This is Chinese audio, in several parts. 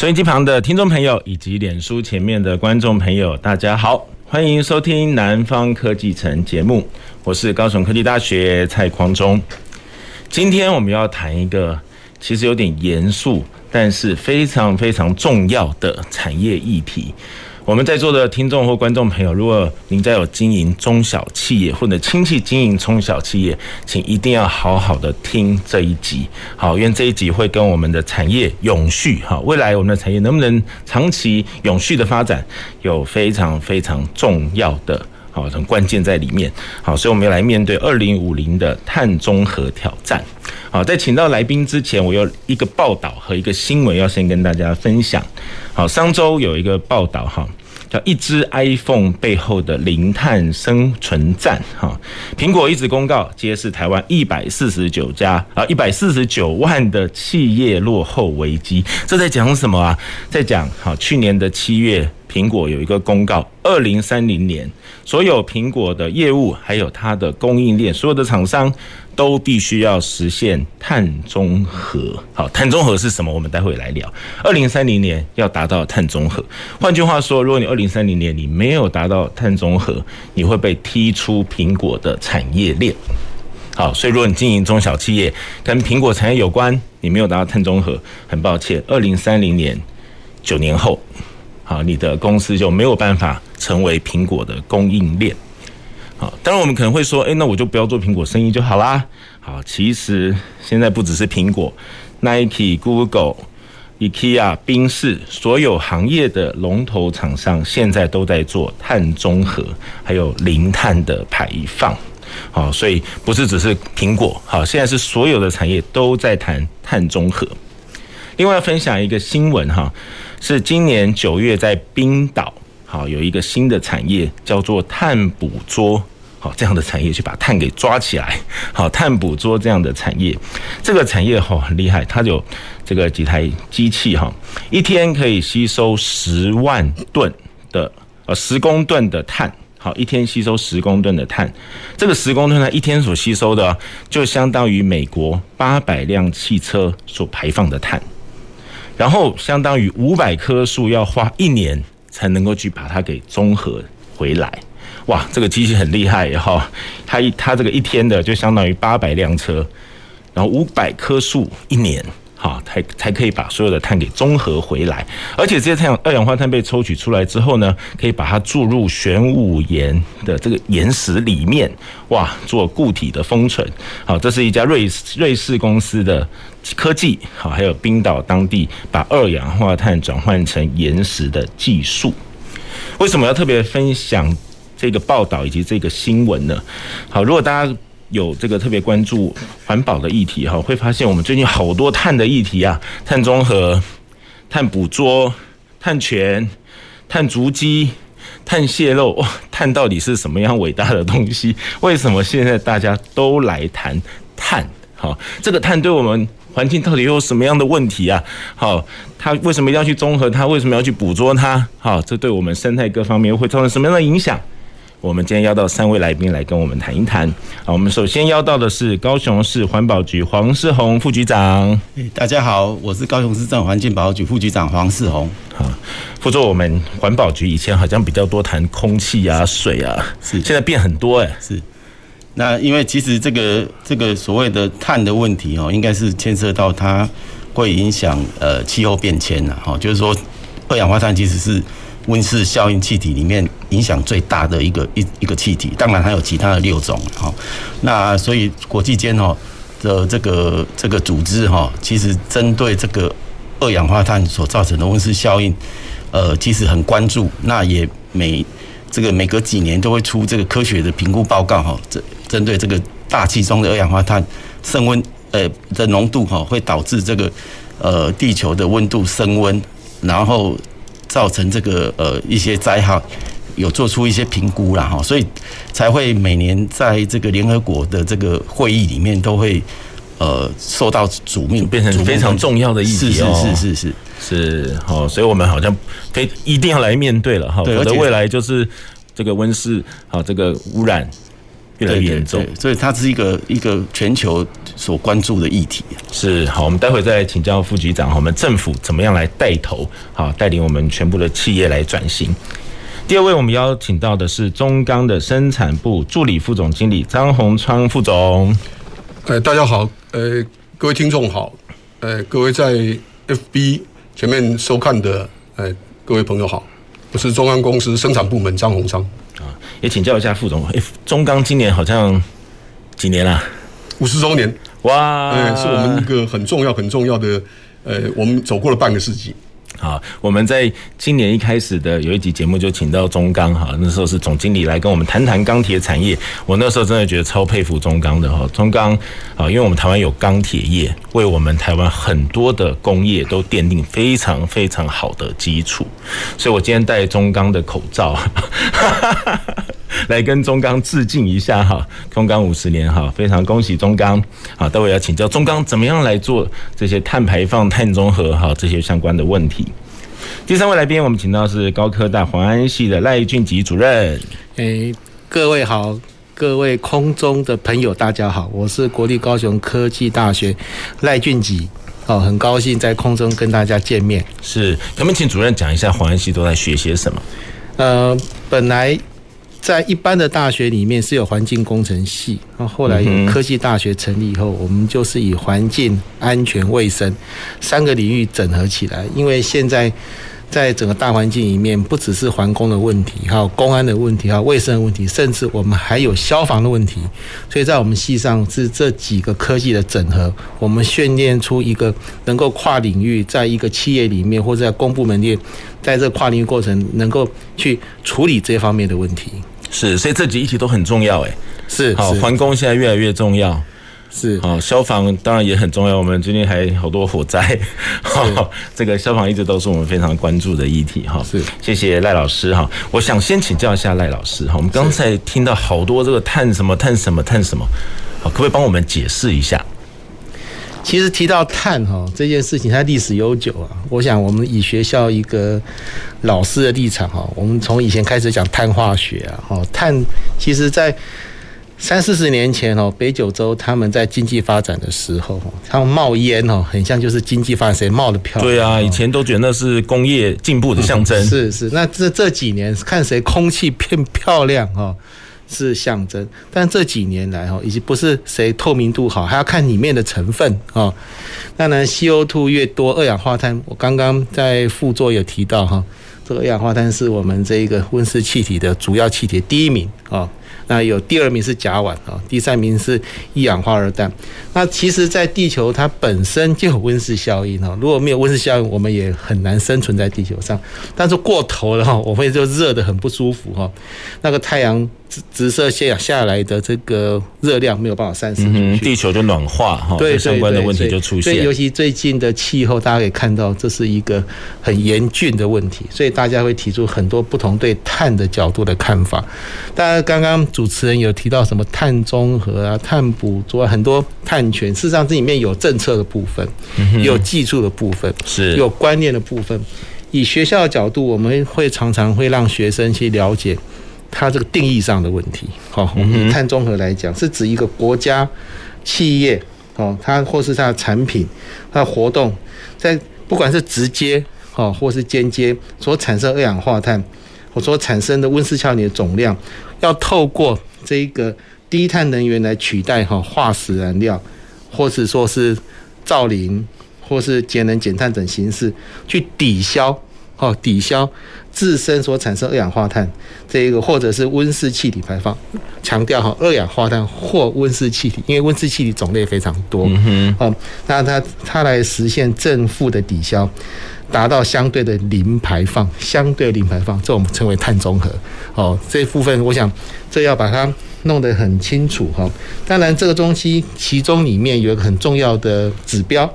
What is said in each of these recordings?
收音机旁的听众朋友以及脸书前面的观众朋友，大家好，欢迎收听《南方科技城》节目，我是高雄科技大学蔡匡忠。今天我们要谈一个其实有点严肃，但是非常非常重要的产业议题。我们在座的听众或观众朋友，如果您家有经营中小企业或者亲戚经营中小企业，请一定要好好的听这一集，好，因为这一集会跟我们的产业永续，哈，未来我们的产业能不能长期永续的发展，有非常非常重要的，好，很关键在里面，好，所以我们要来面对二零五零的碳中和挑战。好，在请到来宾之前，我有一个报道和一个新闻要先跟大家分享。好，上周有一个报道，哈。叫一支 iPhone 背后的零碳生存战，哈，苹果一直公告揭示台湾一百四十九家啊，一百四十九万的企业落后危机，这在讲什么啊？在讲好，去年的七月，苹果有一个公告，二零三零年所有苹果的业务还有它的供应链，所有的厂商。都必须要实现碳中和。好，碳中和是什么？我们待会来聊。二零三零年要达到碳中和。换句话说，如果你二零三零年你没有达到碳中和，你会被踢出苹果的产业链。好，所以如果你经营中小企业，跟苹果产业有关，你没有达到碳中和，很抱歉，二零三零年九年后，好，你的公司就没有办法成为苹果的供应链。好，当然我们可能会说，诶，那我就不要做苹果生意就好啦。好，其实现在不只是苹果，Nike、Google、IKEA、宾士，所有行业的龙头厂商现在都在做碳中和，还有零碳的排放。好，所以不是只是苹果，好，现在是所有的产业都在谈碳中和。另外分享一个新闻哈，是今年九月在冰岛。好，有一个新的产业叫做碳捕捉，好，这样的产业去把碳给抓起来。好，碳捕捉这样的产业，这个产业哈很厉害，它有这个几台机器哈，一天可以吸收十万吨的呃十公吨的碳，好，一天吸收十公吨的碳，这个十公吨它一天所吸收的就相当于美国八百辆汽车所排放的碳，然后相当于五百棵树要花一年。才能够去把它给综合回来，哇，这个机器很厉害哈！它一它这个一天的就相当于八百辆车，然后五百棵树一年，好，才才可以把所有的碳给综合回来。而且这些碳二氧化碳被抽取出来之后呢，可以把它注入玄武岩的这个岩石里面，哇，做固体的封存。好，这是一家瑞士瑞士公司的。科技好，还有冰岛当地把二氧化碳转换成岩石的技术。为什么要特别分享这个报道以及这个新闻呢？好，如果大家有这个特别关注环保的议题哈，会发现我们最近好多碳的议题啊，碳中和、碳捕捉、碳权、碳足迹、碳泄漏，碳到底是什么样伟大的东西？为什么现在大家都来谈碳？好，这个碳对我们。环境到底有什么样的问题啊？好，它为什么一定要去综合它？为什么要去捕捉它？好，这对我们生态各方面会造成什么样的影响？我们今天邀到三位来宾来跟我们谈一谈。好，我们首先邀到的是高雄市环保局黄世宏副局长。大家好，我是高雄市政府环境保护局副局长黄世宏。好，副座，我们环保局以前好像比较多谈空气啊、水啊，是现在变很多哎，是。那因为其实这个这个所谓的碳的问题哦，应该是牵涉到它会影响呃气候变迁呐，哈，就是说二氧化碳其实是温室效应气体里面影响最大的一个一一个气体，当然还有其他的六种哈。那所以国际间哦的这个这个组织哈，其实针对这个二氧化碳所造成的温室效应，呃，其实很关注，那也每这个每隔几年都会出这个科学的评估报告哈，这。针对这个大气中的二氧化碳升温，呃的浓度哈，会导致这个呃地球的温度升温，然后造成这个呃一些灾害，有做出一些评估啦哈，所以才会每年在这个联合国的这个会议里面都会呃受到瞩目，变成非常重要的议题哦，是是是是是是好，所以我们好像非一定要来面对了哈，否则未来就是这个温室好这个污染。越来越严重，所以它是一个一个全球所关注的议题。是好，我们待会再请教副局长，我们政府怎么样来带头，好带领我们全部的企业来转型。第二位，我们邀请到的是中钢的生产部助理副总经理张宏昌副总。呃，大家好，呃，各位听众好，呃，各位在 FB 前面收看的，呃，各位朋友好，我是中钢公司生产部门张宏昌。也请教一下副总，哎，中钢今年好像几年了？五十周年，哇！哎，是我们一个很重要、很重要的，呃，我们走过了半个世纪。好，我们在今年一开始的有一集节目就请到中钢哈，那时候是总经理来跟我们谈谈钢铁产业。我那时候真的觉得超佩服中钢的哈，中钢啊，因为我们台湾有钢铁业，为我们台湾很多的工业都奠定非常非常好的基础。所以我今天戴中钢的口罩，来跟中钢致敬一下哈，中钢五十年哈，非常恭喜中钢。好，待会要请教中钢怎么样来做这些碳排放、碳中和哈这些相关的问题。第三位来宾，我们请到是高科大环安系的赖俊吉主任。诶，各位好，各位空中的朋友，大家好，我是国立高雄科技大学赖俊吉。哦，很高兴在空中跟大家见面。是，可不可以请主任讲一下环安系都在学些什么？呃，本来在一般的大学里面是有环境工程系，然后后来有科技大学成立以后，我们就是以环境、安全、卫生三个领域整合起来，因为现在。在整个大环境里面，不只是环工的问题，还有公安的问题，还有卫生的问题，甚至我们还有消防的问题。所以在我们系上是这几个科技的整合，我们训练出一个能够跨领域，在一个企业里面或者在公部门里，在这跨领域过程，能够去处理这方面的问题。是，所以这几议题都很重要，哎，是，好，环工现在越来越重要。是好，消防当然也很重要。我们最近还好多火灾，好，这个消防一直都是我们非常关注的议题哈。是，谢谢赖老师哈。我想先请教一下赖老师哈。我们刚才听到好多这个碳什么碳什么碳什么，好，可不可以帮我们解释一下？其实提到碳哈这件事情，它历史悠久啊。我想我们以学校一个老师的立场哈，我们从以前开始讲碳化学啊，哈，碳其实在。三四十年前哦，北九州他们在经济发展的时候，他们冒烟哦，很像就是经济发展谁冒的漂亮。对啊，以前都觉得那是工业进步的象征。是是，那这这几年看谁空气变漂亮哈，是象征。但这几年来哈，已经不是谁透明度好，还要看里面的成分啊。当然，CO2 越多，二氧化碳，我刚刚在副座有提到哈，这个二氧化碳是我们这一个温室气体的主要气体第一名啊。那有第二名是甲烷啊，第三名是一氧化二氮。那其实，在地球它本身就有温室效应哈，如果没有温室效应，我们也很难生存在地球上。但是过头了哈，我们就热得很不舒服哈。那个太阳直直射下下来的这个热量没有办法散失出去，地球就暖化哈，对相关的问题就出现。所以尤其最近的气候，大家可以看到，这是一个很严峻的问题。所以大家会提出很多不同对碳的角度的看法。当然刚刚。主持人有提到什么碳中和啊、碳捕捉很多碳权，事实上这里面有政策的部分，有技术的部分，是有观念的部分。以学校的角度，我们会常常会让学生去了解它这个定义上的问题。好，我们以碳中和来讲，是指一个国家、企业，哦，它或是它的产品、它的活动，在不管是直接，哦，或是间接所产生二氧化碳，或所产生的温室效应的总量。要透过这一个低碳能源来取代哈化石燃料，或是说是造林，或是节能减碳等形式去抵消哈抵消自身所产生二氧化碳这一个，或者是温室气体排放。强调哈二氧化碳或温室气体，因为温室气体种类非常多，嗯哼，那它它来实现正负的抵消。达到相对的零排放，相对零排放，这我们称为碳中和。哦，这部分我想这要把它弄得很清楚哈。当然，这个东西其中里面有一个很重要的指标，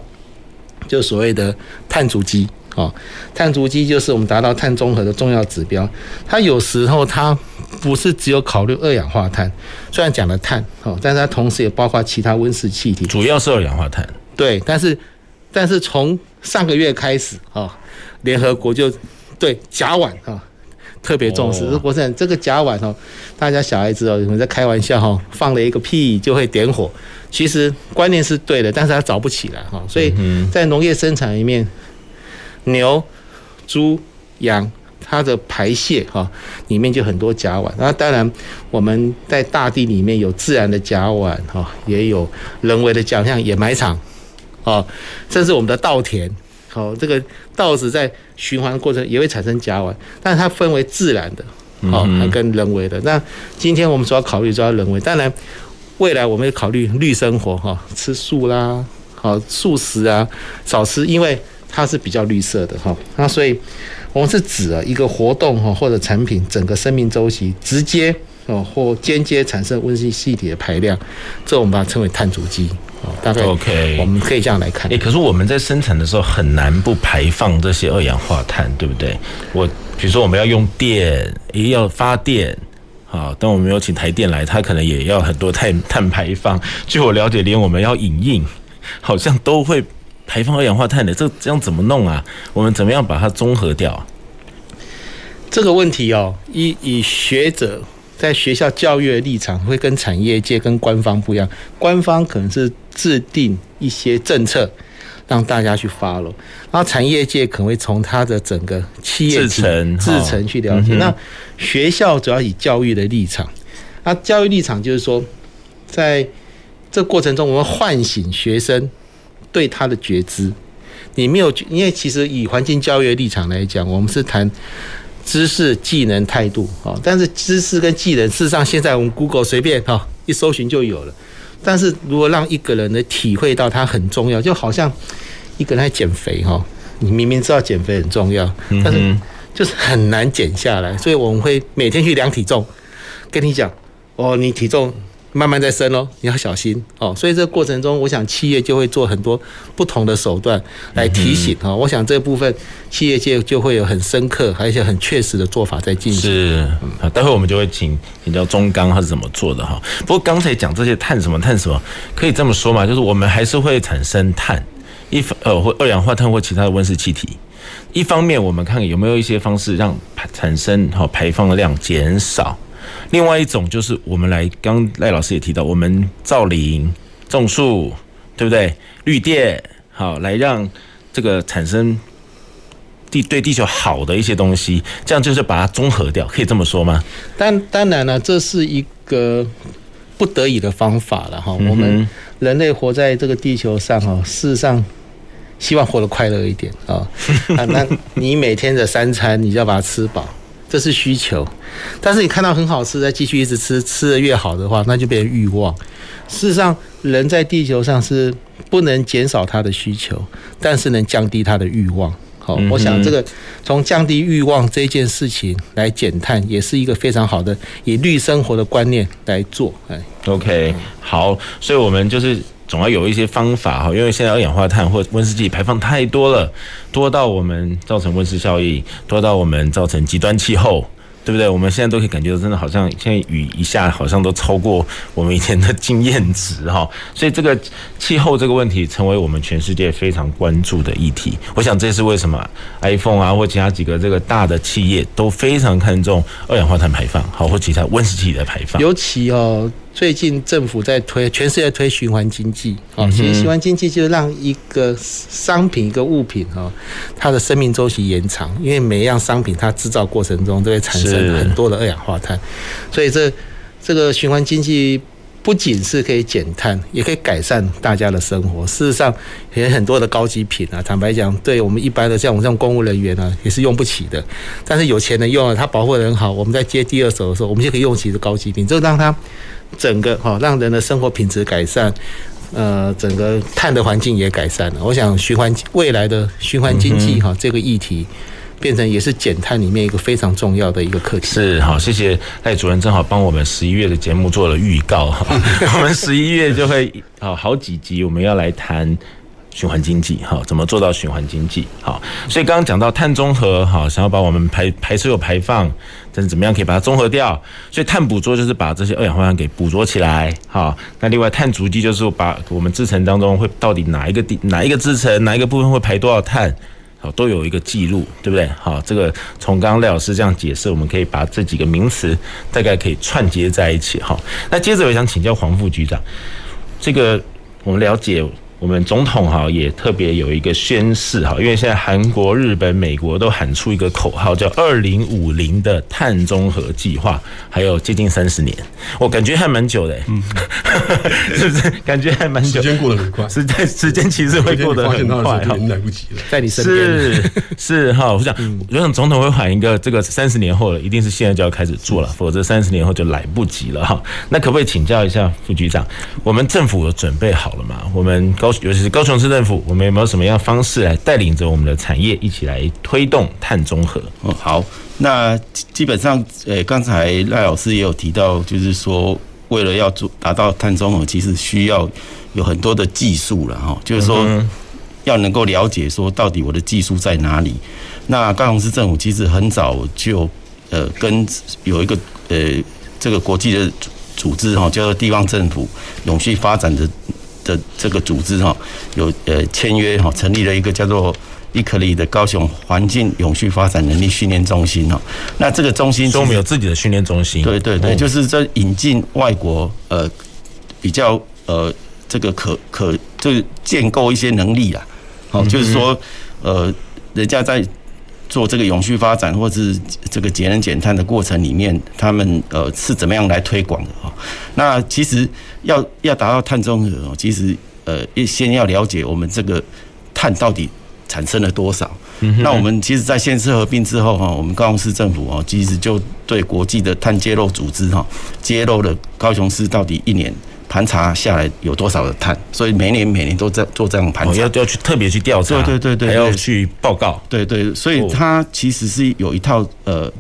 就所谓的碳足迹。哦，碳足迹就是我们达到碳中和的重要指标。它有时候它不是只有考虑二氧化碳，虽然讲了碳哦，但是它同时也包括其他温室气体。主要是二氧化碳。对，但是但是从上个月开始啊，联合国就对甲烷啊特别重视。哦、国生这个甲烷哦，大家小孩子哦，有人在开玩笑哈，放了一个屁就会点火。其实观念是对的，但是它着不起来哈。所以在农业生产里面。牛、猪、羊，它的排泄哈里面就很多甲烷。那当然，我们在大地里面有自然的甲烷哈，也有人为的甲烷，像掩埋场，哦，甚至我们的稻田，哦，这个稻子在循环过程也会产生甲烷，但是它分为自然的，哦，还跟人为的。那今天我们主要考虑主要人为，当然未来我们也考虑绿生活哈，吃素啦，好素食啊，少吃，因为。它是比较绿色的哈，那所以我们是指啊一个活动哈或者产品整个生命周期直接哦或间接产生温室气体的排量，这我们把它称为碳足迹哦。大概 OK，我们可以这样来看。诶，可是我们在生产的时候很难不排放这些二氧化碳，对不对？我比如说我们要用电，也要发电，好，但我们有请台电来，它可能也要很多碳碳排放。据我了解，连我们要影印，好像都会。排放二氧化碳的，这这样怎么弄啊？我们怎么样把它综合掉？这个问题哦，以以学者在学校教育的立场，会跟产业界跟官方不一样。官方可能是制定一些政策，让大家去 follow，然后产业界可能会从它的整个企业制成制成去了解。那学校主要以教育的立场，那教育立场就是说，在这过程中，我们唤醒学生。对他的觉知，你没有，因为其实以环境教育的立场来讲，我们是谈知识、技能、态度啊。但是知识跟技能，事实上现在我们 Google 随便哈一搜寻就有了。但是如果让一个人呢体会到它很重要，就好像一个人在减肥哈，你明明知道减肥很重要，但是就是很难减下来。所以我们会每天去量体重，跟你讲哦，你体重。慢慢在升哦，你要小心哦。所以这个过程中，我想企业就会做很多不同的手段来提醒啊。我想这部分企业界就会有很深刻，而且很确实的做法在进行。是，好，待会我们就会请请教中钢他是怎么做的哈。不过刚才讲这些碳什么碳什么，可以这么说嘛，就是我们还是会产生碳，一呃或二氧化碳或其他的温室气体。一方面，我们看有没有一些方式让产生好排放的量减少。另外一种就是我们来，刚赖老师也提到，我们造林、种树，对不对？绿电，好，来让这个产生地对地球好的一些东西，这样就是把它综合掉，可以这么说吗？当当然了，这是一个不得已的方法了哈。我们人类活在这个地球上哈，事实上希望活得快乐一点啊。那你每天的三餐，你就要把它吃饱。这是需求，但是你看到很好吃，再继续一直吃，吃的越好的话，那就变成欲望。事实上，人在地球上是不能减少他的需求，但是能降低他的欲望。好，我想这个从降低欲望这件事情来减碳，也是一个非常好的以绿生活的观念来做。哎，OK，好，所以我们就是。总要有一些方法哈，因为现在二氧化碳或温室气体排放太多了，多到我们造成温室效应，多到我们造成极端气候。对不对？我们现在都可以感觉到，真的好像现在雨一下，好像都超过我们以前的经验值哈。所以这个气候这个问题，成为我们全世界非常关注的议题。我想这是为什么 iPhone 啊，或其他几个这个大的企业都非常看重二氧化碳排放，好，或其他温室气体的排放。尤其哦，最近政府在推，全世界推循环经济。哦，其实循环经济就是让一个商品、一个物品哦，它的生命周期延长，因为每一样商品它制造过程中都会产生。很多的二氧化碳，所以这这个循环经济不仅是可以减碳，也可以改善大家的生活。事实上，也很多的高级品啊，坦白讲，对我们一般的像我们这种公务人员呢，也是用不起的。但是有钱人用了，他保护的很好，我们在接第二手的时候，我们就可以用起这高级品，就让它整个哈，让人的生活品质改善，呃，整个碳的环境也改善了。我想循环未来的循环经济哈，这个议题。变成也是减碳里面一个非常重要的一个课题。是，好，谢谢赖主任，正好帮我们十一月的节目做了预告哈。我们十一月就会好好几集，我们要来谈循环经济，好，怎么做到循环经济？好，所以刚刚讲到碳中和，好，想要把我们排排出有排放，但是怎么样可以把它综合掉？所以碳捕捉就是把这些二氧化碳给捕捉起来，好，那另外碳足迹就是把我们制成当中会到底哪一个地哪一个制成哪一个部分会排多少碳，好，都有一个记录，对不对？好，这个从刚刚赖老师这样解释，我们可以把这几个名词大概可以串接在一起，好，那接着我想请教黄副局长。这个我们了解，我们总统哈也特别有一个宣誓哈，因为现在韩国、日本、美国都喊出一个口号，叫“二零五零”的碳中和计划，还有接近三十年，我感觉还蛮久的，嗯，是不是？感觉还蛮久，时间过得很快，时间时间其实会过得很快，已经来不及了，在你身边。是是哈，我想，我想总统会喊一个这个三十年后了，一定是现在就要开始做了，否则三十年后就来不及了哈。那可不可以请教一下副局长，我们政府有准备好了吗？我们高尤其是高雄市政府，我们有没有什么样的方式来带领着我们的产业一起来推动碳中和？哦，好，那基本上，呃，刚才赖老师也有提到，就是说，为了要做达到碳中和，其实需要有很多的技术了哈，就是说要能够了解说到底我的技术在哪里。那高雄市政府其实很早就呃跟有一个呃这个国际的组织哈，叫做地方政府永续发展的。的这个组织哈，有呃签约哈，成立了一个叫做 ICLEI 的高雄环境永续发展能力训练中心哈。那这个中心都没有自己的训练中心。对对对，就是在引进外国呃比较呃这个可可就是建构一些能力啦。好，就是说呃人家在。做这个永续发展，或是这个节能减碳的过程里面，他们呃是怎么样来推广的哈？那其实要要达到碳中和，其实呃先要了解我们这个碳到底产生了多少。那我们其实，在县市合并之后哈，我们高雄市政府哦，其实就对国际的碳揭露组织哈，揭露了高雄市到底一年。盘查下来有多少的碳，所以每年每年都在做这样盘查，要要去特别去调查，对对对对，还要去报告，对对，所以它其实是有一套呃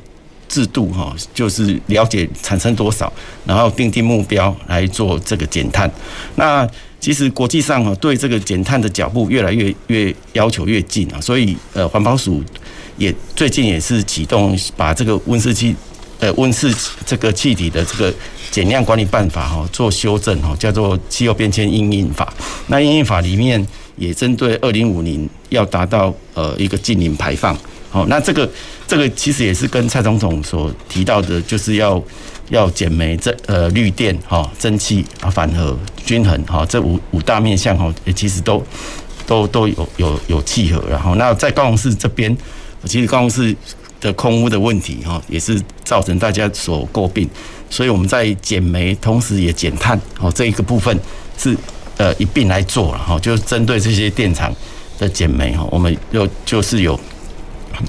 制度哈，就是了解产生多少，然后订定目标来做这个减碳。那其实国际上哈对这个减碳的脚步越来越越要求越近啊，所以呃环保署也最近也是启动把这个温室气呃温室这个气体的这个。减量管理办法哈做修正哈，叫做气候变迁应应法。那应应法里面也针对二零五零要达到呃一个净零排放。好，那这个这个其实也是跟蔡总统所提到的，就是要要减煤、这呃绿电哈、蒸汽啊、反核、均衡哈这五五大面向哈，其实都都都有有有契合。然后那在高雄市这边，其实高雄市的空污的问题哈，也是造成大家所诟病。所以我们在减煤，同时也减碳，哦，这一个部分是呃一并来做了哈，就是针对这些电厂的减煤哈，我们又就是有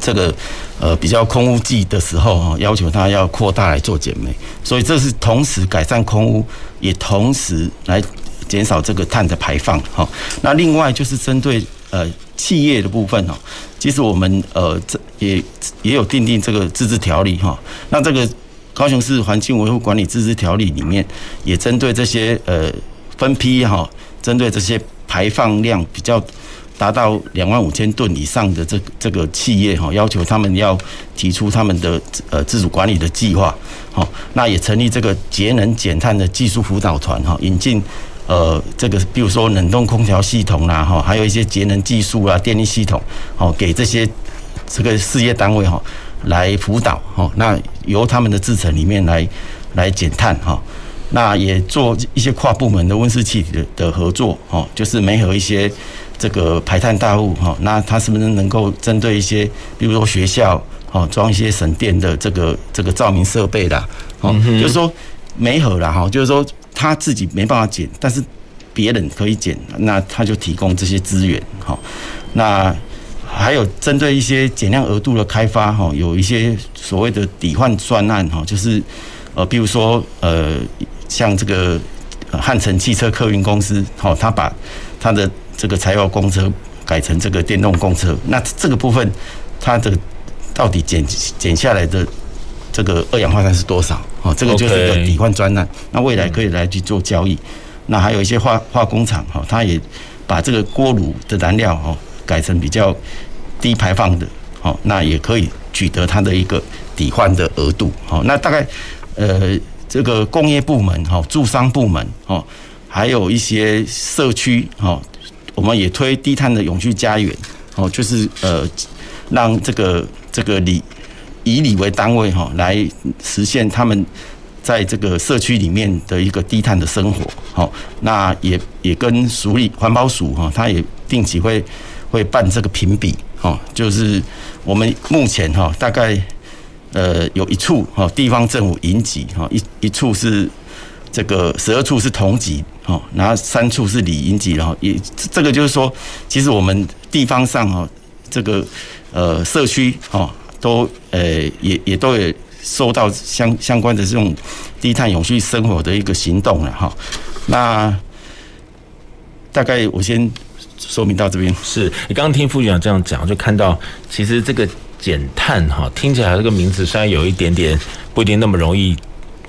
这个呃比较空污季的时候哈，要求它要扩大来做减煤，所以这是同时改善空污，也同时来减少这个碳的排放哈。那另外就是针对呃企业的部分哈，其实我们呃这也也有订定这个自治条例哈，那这个。高雄市环境维护管理自治条例里面也针对这些呃分批哈，针对这些排放量比较达到两万五千吨以上的这这个企业哈，要求他们要提出他们的呃自主管理的计划，好，那也成立这个节能减碳的技术辅导团哈，引进呃这个比如说冷冻空调系统啦哈，还有一些节能技术啊电力系统，好给这些这个事业单位哈。来辅导哈，那由他们的制程里面来来减碳哈，那也做一些跨部门的温室气体的的合作哈，就是媒合一些这个排碳大户哈，那他是不是能够针对一些，比如说学校哦，装一些省电的这个这个照明设备啦，哦，就是说没合啦哈，就是说他自己没办法减，但是别人可以减，那他就提供这些资源哈，那。还有针对一些减量额度的开发，哈，有一些所谓的抵换专案，哈，就是呃，比如说呃，像这个汉城汽车客运公司，哈，他把他的这个柴油公车改成这个电动公车，那这个部分，它的到底减减下来的这个二氧化碳是多少？哦，这个就是一个抵换专案，那未来可以来去做交易。那还有一些化化工厂，哈，它也。把这个锅炉的燃料哈改成比较低排放的，哦，那也可以取得它的一个抵换的额度，好，那大概呃这个工业部门哈、住商部门哈，还有一些社区哈，我们也推低碳的永续家园，哦，就是呃让这个这个里以里为单位哈，来实现他们。在这个社区里面的一个低碳的生活，好，那也也跟署里环保署哈，它也定期会会办这个评比，哈，就是我们目前哈大概呃有一处哈地方政府引级哈一一处是这个十二处是同级哦，然后三处是里营级，然后也这个就是说，其实我们地方上哦这个呃社区哦都呃也也都有。受到相相关的这种低碳永续生活的一个行动了哈，那大概我先说明到这边。是你刚刚听副局长这样讲，就看到其实这个减碳哈，听起来这个名字虽然有一点点不一定那么容易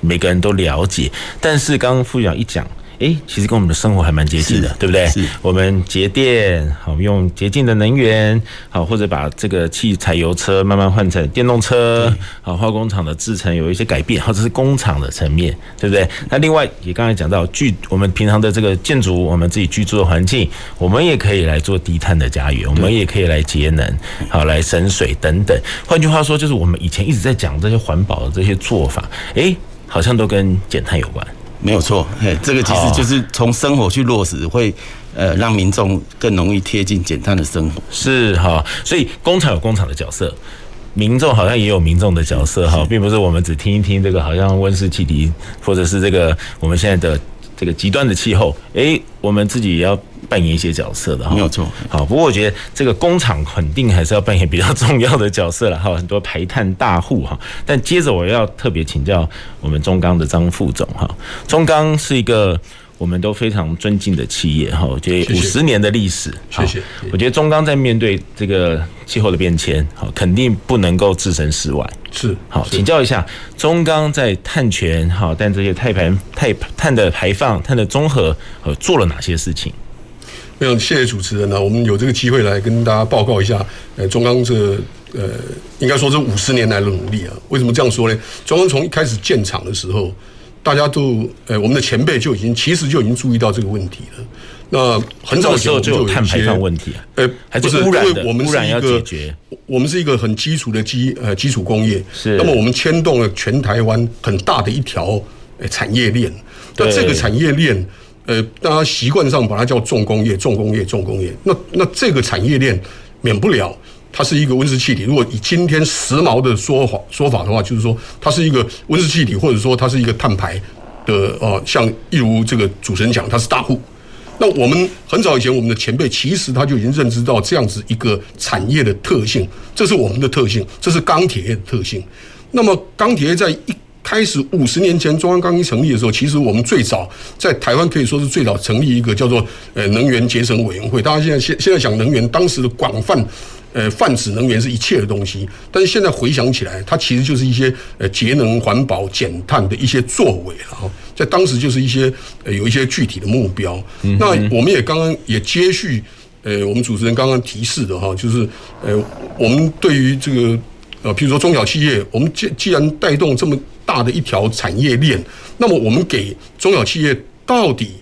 每个人都了解，但是刚刚副局长一讲。哎，其实跟我们的生活还蛮接近的，对不对？是，我们节电，好用洁净的能源，好或者把这个汽柴油车慢慢换成电动车，好化工厂的制程有一些改变，或者是工厂的层面，对不对？那另外也刚才讲到居我们平常的这个建筑，我们自己居住的环境，我们也可以来做低碳的家园，我们也可以来节能，好来省水等等。换句话说，就是我们以前一直在讲这些环保的这些做法，哎，好像都跟减碳有关。没有错，嘿，这个其实就是从生活去落实，会呃让民众更容易贴近减碳的生活。是哈，所以工厂有工厂的角色，民众好像也有民众的角色哈，并不是我们只听一听这个好像温室气体，或者是这个我们现在的。这个极端的气候，诶，我们自己也要扮演一些角色的哈，没有错。好，不过我觉得这个工厂肯定还是要扮演比较重要的角色了 哈，很多排碳大户哈。但接着我要特别请教我们中钢的张副总哈，中钢是一个。我们都非常尊敬的企业哈，我觉得五十年的历史，谢谢。我觉得中钢在面对这个气候的变迁，好，肯定不能够置身事外。是，好，请教一下中钢在碳权哈，但这些碳排、碳碳的排放、碳的综合，呃，做了哪些事情？没有，谢谢主持人呢。我们有这个机会来跟大家报告一下，呃，中钢这呃，应该说这五十年来的努力啊。为什么这样说呢？中钢从一开始建厂的时候。大家都，呃，我们的前辈就已经其实就已经注意到这个问题了。那很早的时候就有碳排放问题，呃，不是，因为我们是一个，我们是一个很基础的基呃基础工业，是。那么我们牵动了全台湾很大的一条呃产业链。那这个产业链，呃，大家习惯上把它叫重工业、重工业、重工业。那那这个产业链免不了。它是一个温室气体。如果以今天时髦的说法说法的话，就是说它是一个温室气体，或者说它是一个碳排的呃，像一如这个主持人讲，它是大户。那我们很早以前，我们的前辈其实他就已经认知到这样子一个产业的特性，这是我们的特性，这是钢铁业的特性。那么钢铁业在一开始五十年前中央刚一成立的时候，其实我们最早在台湾可以说是最早成立一个叫做呃能源节省委员会。大家现在现现在讲能源，当时的广泛。呃，泛指能源是一切的东西，但是现在回想起来，它其实就是一些呃节能环保、减碳的一些作为了哈。在当时就是一些呃有一些具体的目标。那我们也刚刚也接续呃我们主持人刚刚提示的哈，就是呃我们对于这个呃譬如说中小企业，我们既既然带动这么大的一条产业链，那么我们给中小企业到底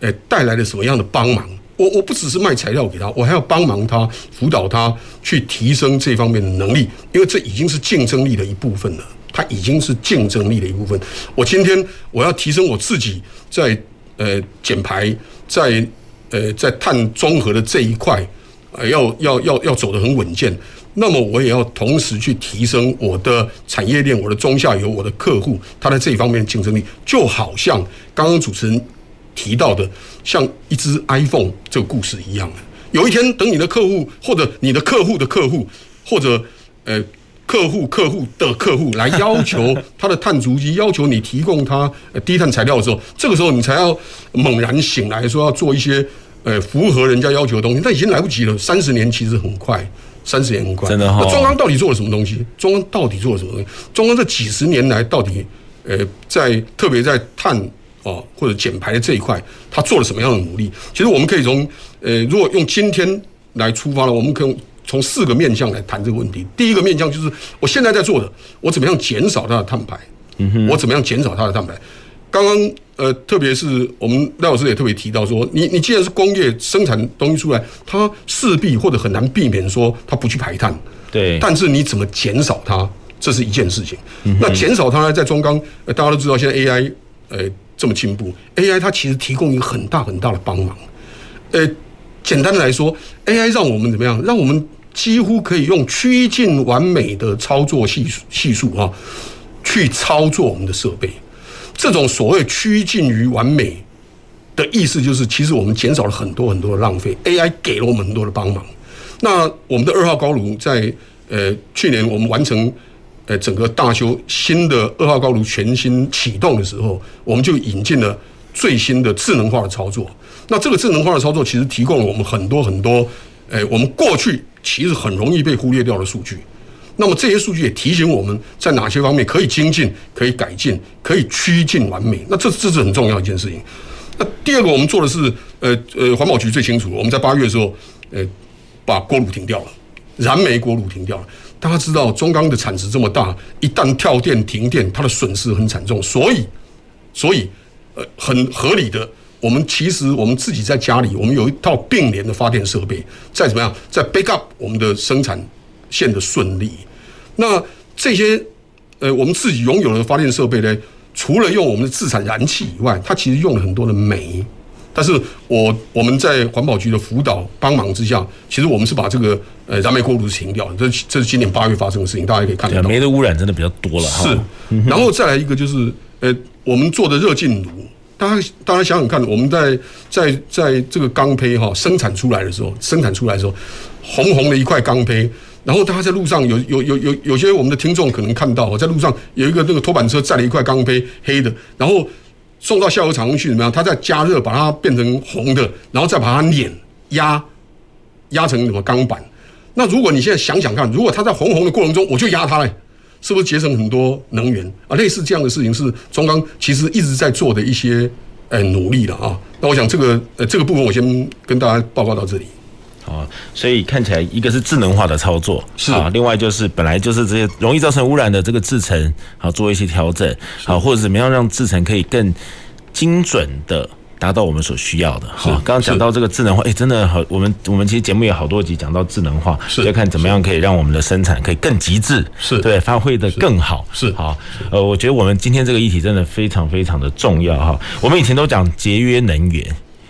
呃带来了什么样的帮忙？我我不只是卖材料给他，我还要帮忙他辅导他去提升这方面的能力，因为这已经是竞争力的一部分了。它已经是竞争力的一部分。我今天我要提升我自己在呃减排，在呃在碳中和的这一块，呃要要要要走得很稳健。那么我也要同时去提升我的产业链，我的中下游，我的客户，他在这一方面竞争力，就好像刚刚主持人。提到的像一只 iPhone 这个故事一样，有一天等你的客户或者你的客户的客户或者呃客户客户的客户来要求他的碳足迹，要求你提供他低碳材料的时候，这个时候你才要猛然醒来，说要做一些呃符合人家要求的东西，那已经来不及了。三十年其实很快，三十年很快。真的哈。那中央到底做了什么东西？中央到底做了什么东西？中央这几十年来到底呃在特别在碳。哦，或者减排的这一块，他做了什么样的努力？其实我们可以从呃，如果用今天来出发了，我们可以从四个面向来谈这个问题。第一个面向就是我现在在做的，我怎么样减少它的碳排？嗯哼，我怎么样减少它的碳排？刚刚呃，特别是我们赖老师也特别提到说，你你既然是工业生产东西出来，它势必或者很难避免说它不去排碳。对，但是你怎么减少它，这是一件事情。嗯、那减少它呢，在中钢，呃，大家都知道现在 AI 呃这么进步，AI 它其实提供一个很大很大的帮忙。呃，简单的来说，AI 让我们怎么样？让我们几乎可以用趋近完美的操作系数系数啊，去操作我们的设备。这种所谓趋近于完美的意思，就是其实我们减少了很多很多的浪费。AI 给了我们很多的帮忙。那我们的二号高炉在呃去年我们完成呃整个大修新的二号高炉全新启动的时候，我们就引进了最新的智能化的操作。那这个智能化的操作其实提供了我们很多很多呃我们过去其实很容易被忽略掉的数据。那么这些数据也提醒我们在哪些方面可以精进、可以改进、可以趋近完美。那这这是很重要一件事情。那第二个我们做的是呃呃环保局最清楚，我们在八月的时候呃。把锅炉停掉了，燃煤锅炉停掉了。大家知道中钢的产值这么大，一旦跳电停电，它的损失很惨重。所以，所以呃，很合理的，我们其实我们自己在家里，我们有一套并联的发电设备，再怎么样，在 backup 我们的生产线的顺利。那这些呃，我们自己拥有的发电设备呢，除了用我们的自产燃气以外，它其实用了很多的煤。但是我我们在环保局的辅导帮忙之下，其实我们是把这个呃燃煤锅炉停掉了。这这是今年八月发生的事情，大家可以看到。煤的污染真的比较多了。是，然后再来一个就是呃我们做的热浸炉，大家大家想想看，我们在在在这个钢坯哈生产出来的时候，生产出来的时候，红红的一块钢坯，然后大家在路上有有有有有些我们的听众可能看到，在路上有一个那个拖板车载了一块钢坯黑的，然后。送到下游厂去怎么样？它再加热，把它变成红的，然后再把它碾压压成什么钢板？那如果你现在想想看，如果它在红红的过程中，我就压它嘞，是不是节省很多能源啊？类似这样的事情是中钢其实一直在做的一些呃努力的啊。那我想这个呃这个部分我先跟大家报告到这里。啊，所以看起来一个是智能化的操作是啊，另外就是本来就是这些容易造成污染的这个制程，好做一些调整，好或者怎么样让制程可以更精准的达到我们所需要的。好，刚刚讲到这个智能化，哎，真的好，我们我们其实节目有好多集讲到智能化，是要看怎么样可以让我们的生产可以更极致，是对发挥的更好。是好，呃，我觉得我们今天这个议题真的非常非常的重要哈。我们以前都讲节约能源。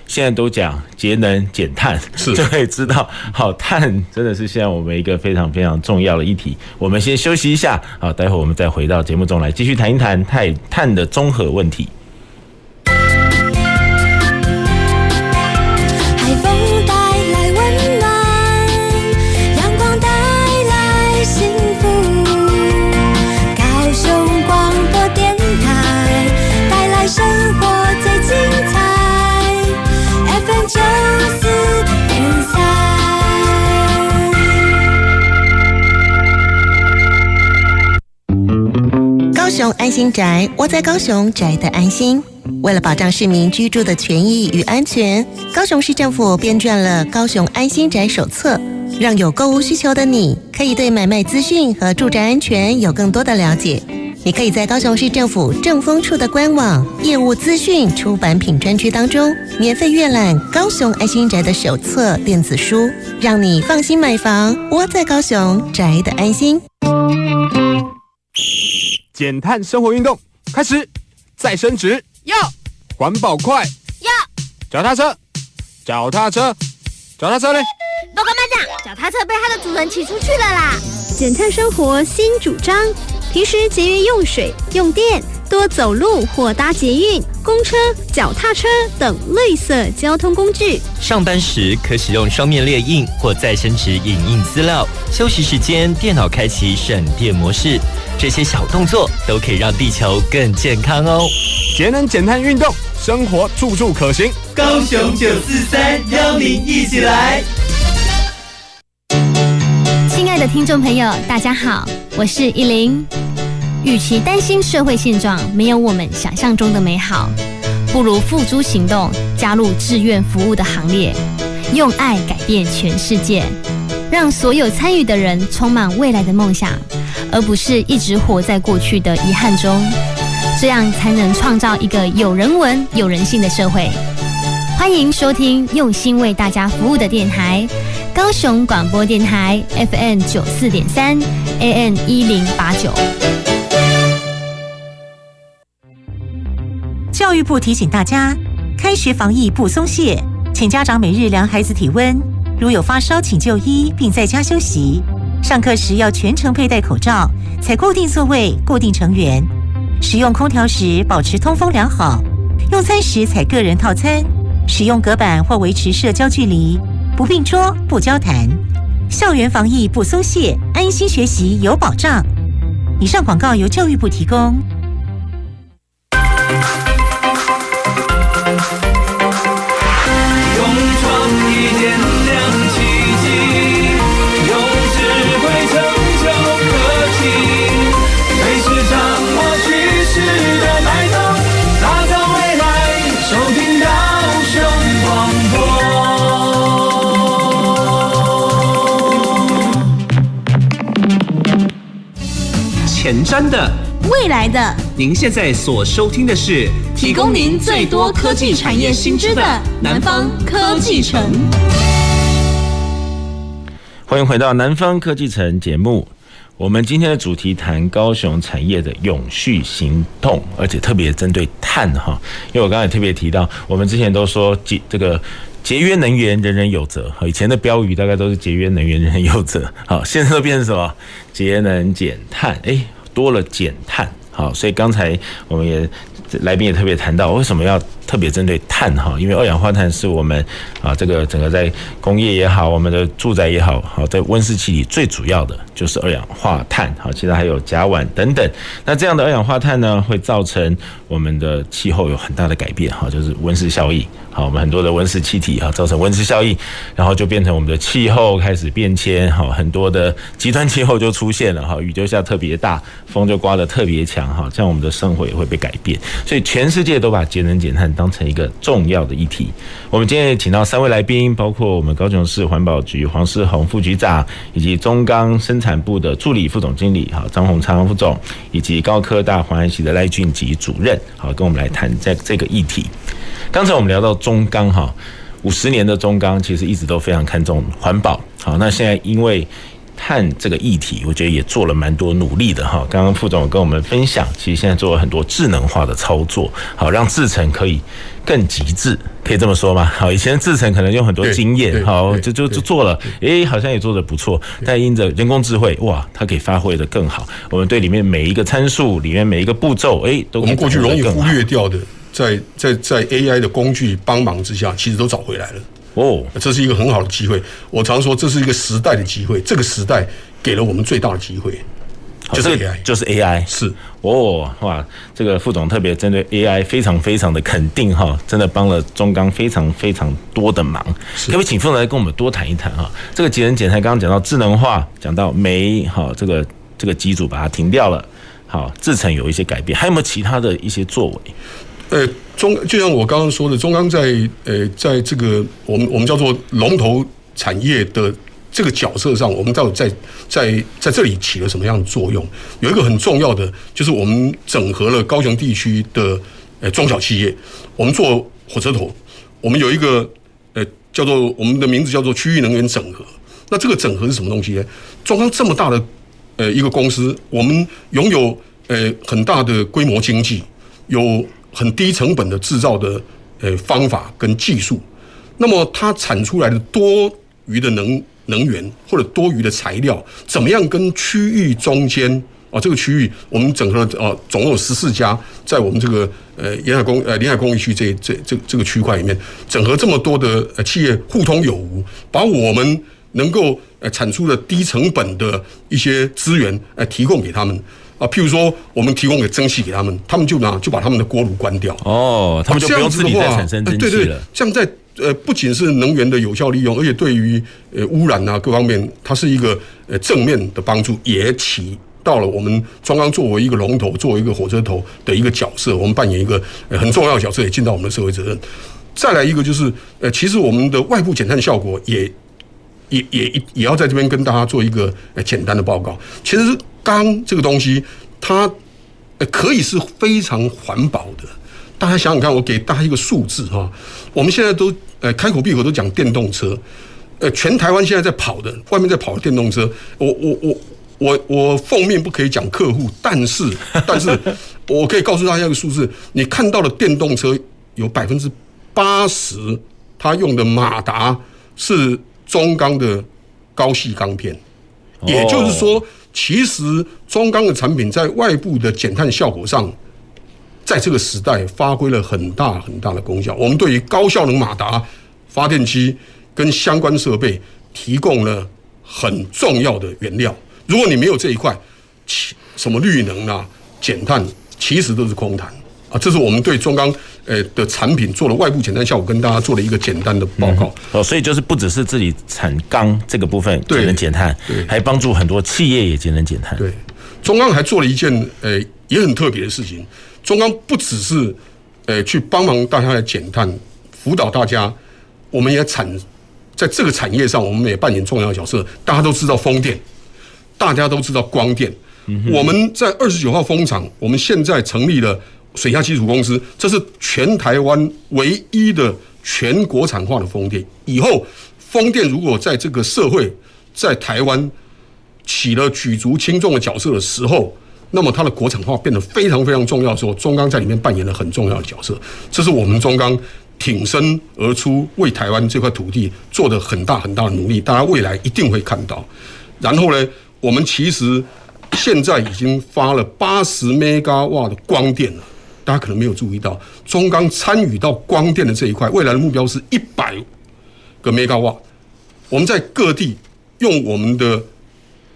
现在都讲节能减碳，是就可以知道，好碳真的是现在我们一个非常非常重要的议题。我们先休息一下，好，待会我们再回到节目中来，继续谈一谈碳碳的综合问题。安心宅，窝在高雄宅得安心。为了保障市民居住的权益与安全，高雄市政府编撰了《高雄安心宅手册》，让有购物需求的你可以对买卖资讯和住宅安全有更多的了解。你可以在高雄市政府政风处的官网业务资讯出版品专区当中免费阅览《高雄安心宅的手册》电子书，让你放心买房，窝在高雄宅得安心。减碳生活运动开始，再升职。要，环保快。要，脚踏车，脚踏车，脚踏车嘞？报告班长，脚踏车被它的主人骑出去了啦！减碳生活新主张，平时节约用水用电，多走路或搭捷运、公车、脚踏车等绿色交通工具。上班时可使用双面列印或再生纸影印资料，休息时间电脑开启省电模式。这些小动作都可以让地球更健康哦！节能减碳运动，生活处处可行。高雄九四三邀您一起来。亲爱的听众朋友，大家好，我是依琳。与其担心社会现状没有我们想象中的美好，不如付诸行动，加入志愿服务的行列，用爱改变全世界，让所有参与的人充满未来的梦想，而不是一直活在过去的遗憾中。这样才能创造一个有人文、有人性的社会。欢迎收听用心为大家服务的电台——高雄广播电台 FM 九四点三，AM 一零八九。教育部提醒大家，开学防疫不松懈，请家长每日量孩子体温，如有发烧，请就医并在家休息。上课时要全程佩戴口罩，采固定座位、固定成员。使用空调时保持通风良好，用餐时采个人套餐，使用隔板或维持社交距离，不并桌不交谈。校园防疫不松懈，安心学习有保障。以上广告由教育部提供。前瞻的，未来的，您现在所收听的是提供您最多科技产业新知的南方科技城。欢迎回到南方科技城节目。我们今天的主题谈高雄产业的永续行动，而且特别针对碳哈，因为我刚才特别提到，我们之前都说节这个节约能源人人有责，以前的标语大概都是节约能源人人有责，好，现在都变成什么节能减碳，哎。多了减碳，好，所以刚才我们也来宾也特别谈到，为什么要特别针对碳哈？因为二氧化碳是我们啊这个整个在工业也好，我们的住宅也好，好在温室气体最主要的就是二氧化碳，好，其他还有甲烷等等。那这样的二氧化碳呢，会造成我们的气候有很大的改变，哈，就是温室效应。好，我们很多的温室气体哈，造成温室效应，然后就变成我们的气候开始变迁，哈，很多的极端气候就出现了，哈，雨就下特别大，风就刮得特别强，哈，这样我们的生活也会被改变。所以全世界都把节能减碳当成一个重要的议题。我们今天也请到三位来宾，包括我们高雄市环保局黄世宏副局长，以及中钢生产部的助理副总经理哈张宏昌副总，以及高科大环安系的赖俊吉主任，好，跟我们来谈在这个议题。刚才我们聊到中钢哈，五十年的中钢其实一直都非常看重环保。好，那现在因为碳这个议题，我觉得也做了蛮多努力的哈。刚刚副总跟我们分享，其实现在做了很多智能化的操作，好让制程可以更极致，可以这么说吗？好，以前制程可能用很多经验，好就就就做了，诶，好像也做得不错，但因着人工智慧，哇，它可以发挥得更好。我们对里面每一个参数，里面每一个步骤，诶，都。我们过去容易忽略掉的。在在在 AI 的工具帮忙之下，其实都找回来了。哦，这是一个很好的机会。我常说这是一个时代的机会，这个时代给了我们最大的机会，就是 AI，就是 AI。是哦，哇，这个副总特别针对 AI 非常非常的肯定哈，真的帮了中钢非常非常多的忙。可不可以请副总来跟我们多谈一谈哈？这个节能减碳刚刚讲到智能化，讲到煤哈，这个这个机组把它停掉了，好，制成有一些改变，还有没有其他的一些作为？呃，中就像我刚刚说的，中钢在呃，在这个我们我们叫做龙头产业的这个角色上，我们到底在在在这里起了什么样的作用？有一个很重要的，就是我们整合了高雄地区的呃中小企业，我们做火车头，我们有一个呃叫做我们的名字叫做区域能源整合。那这个整合是什么东西呢？中钢这么大的呃一个公司，我们拥有呃很大的规模经济，有。很低成本的制造的呃方法跟技术，那么它产出来的多余的能能源或者多余的材料，怎么样跟区域中间啊这个区域我们整合了啊总共有十四家在我们这个呃沿海工呃临海工业区这这这这个区块里面整合这么多的呃企业互通有无，把我们能够呃产出的低成本的一些资源呃提供给他们。啊，譬如说，我们提供给蒸汽给他们，他们就拿就把他们的锅炉关掉。哦，他们就不用自己再产生蒸汽了。对对对，这样在呃，不仅是能源的有效利用，而且对于呃污染啊各方面，它是一个呃正面的帮助，也起到了我们中钢作为一个龙头，作为一个火车头的一个角色，我们扮演一个很重要的角色，也尽到我们的社会责任。再来一个就是，呃，其实我们的外部减碳效果也也也也要在这边跟大家做一个呃简单的报告。其实钢这个东西，它呃可以是非常环保的。大家想想看，我给大家一个数字哈，我们现在都呃开口闭口都讲电动车，呃，全台湾现在在跑的，外面在跑的电动车，我我我我我奉命不可以讲客户，但是 但是我可以告诉大家一个数字，你看到的电动车有百分之八十，它用的马达是中钢的高细钢片，也就是说，其实中钢的产品在外部的减碳效果上。在这个时代发挥了很大很大的功效。我们对于高效能马达、发电机跟相关设备提供了很重要的原料。如果你没有这一块，其什么绿能啊、减碳，其实都是空谈啊。这是我们对中钢呃的产品做了外部减碳效果，跟大家做了一个简单的报告。哦，所以就是不只是自己产钢这个部分节能减碳，对，还帮助很多企业也节能减碳。对，中钢还做了一件呃也很特别的事情。中钢不只是，呃，去帮忙大家来减碳，辅导大家，我们也产在这个产业上，我们也扮演重要的角色。大家都知道风电，大家都知道光电。我们在二十九号风场，我们现在成立了水下基础公司，这是全台湾唯一的全国产化的风电。以后风电如果在这个社会，在台湾起了举足轻重的角色的时候，那么它的国产化变得非常非常重要的时候，中钢在里面扮演了很重要的角色。这是我们中钢挺身而出，为台湾这块土地做的很大很大的努力。大家未来一定会看到。然后呢，我们其实现在已经发了八十 mega 瓦的光电了。大家可能没有注意到，中钢参与到光电的这一块，未来的目标是一百个 mega 瓦。我们在各地用我们的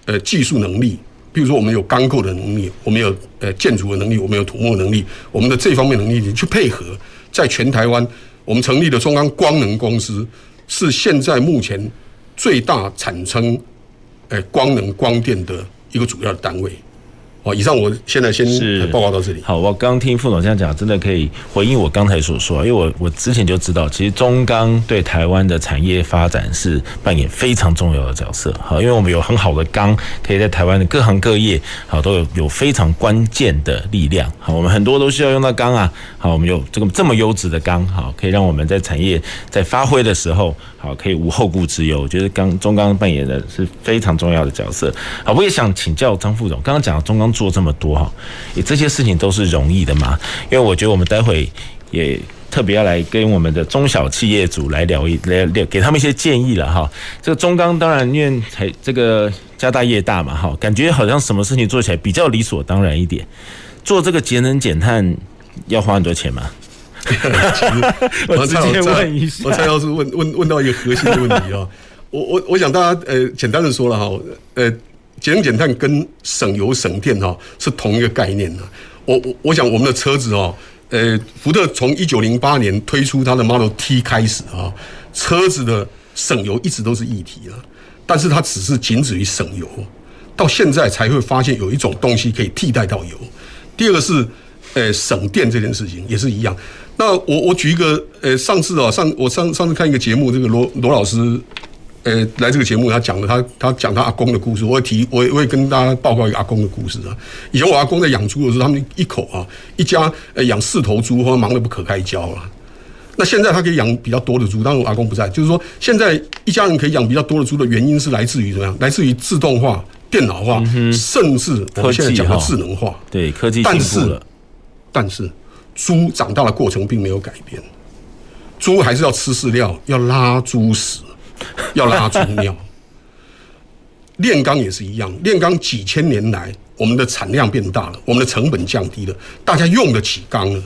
呃技术能力。比如说，我们有钢构的能力，我们有呃建筑的能力，我们有土木的能力，我们的这方面能力去配合，在全台湾，我们成立的中钢光能公司，是现在目前最大产生呃光能光电的一个主要的单位。哦，以上我现在先报告到这里。好，我刚听副总这样讲，真的可以回应我刚才所说，因为我我之前就知道，其实中钢对台湾的产业发展是扮演非常重要的角色。好，因为我们有很好的钢，可以在台湾的各行各业，好都有有非常关键的力量。好，我们很多都需要用到钢啊。好，我们有这个这么优质的钢，好，可以让我们在产业在发挥的时候，好，可以无后顾之忧。我觉得刚中钢扮演的是非常重要的角色。好，我也想请教张副总，刚刚讲中钢。做这么多哈，也这些事情都是容易的嘛？因为我觉得我们待会也特别要来跟我们的中小企业主来聊一聊，聊，给他们一些建议了哈。这个中钢当然因为这个家大业大嘛哈，感觉好像什么事情做起来比较理所当然一点。做这个节能减碳要花很多钱吗？我直接问一下，我才要是问问问到一个核心的问题啊。我我我想大家呃简单的说了哈呃。节能减碳跟省油省电哈是同一个概念的。我我我想我们的车子哦，呃，福特从一九零八年推出它的 Model T 开始啊，车子的省油一直都是议题了，但是它只是仅止于省油，到现在才会发现有一种东西可以替代到油。第二个是呃省电这件事情也是一样。那我我举一个呃上次啊上我上上次看一个节目，这个罗罗老师。呃，来这个节目，他讲了他他讲他阿公的故事，我会提，我也会跟大家报告一个阿公的故事啊。以前我阿公在养猪的时候，他们一口啊，一家呃养四头猪，或者忙得不可开交啊。那现在他可以养比较多的猪，当然我阿公不在，就是说现在一家人可以养比较多的猪的原因是来自于怎么样？来自于自动化、电脑化，嗯、甚至我们现在讲的智能化。对，科技。但是，但是猪长大的过程并没有改变，猪还是要吃饲料，要拉猪屎。要拉猪尿，炼钢也是一样。炼钢几千年来，我们的产量变大了，我们的成本降低了，大家用得起钢了，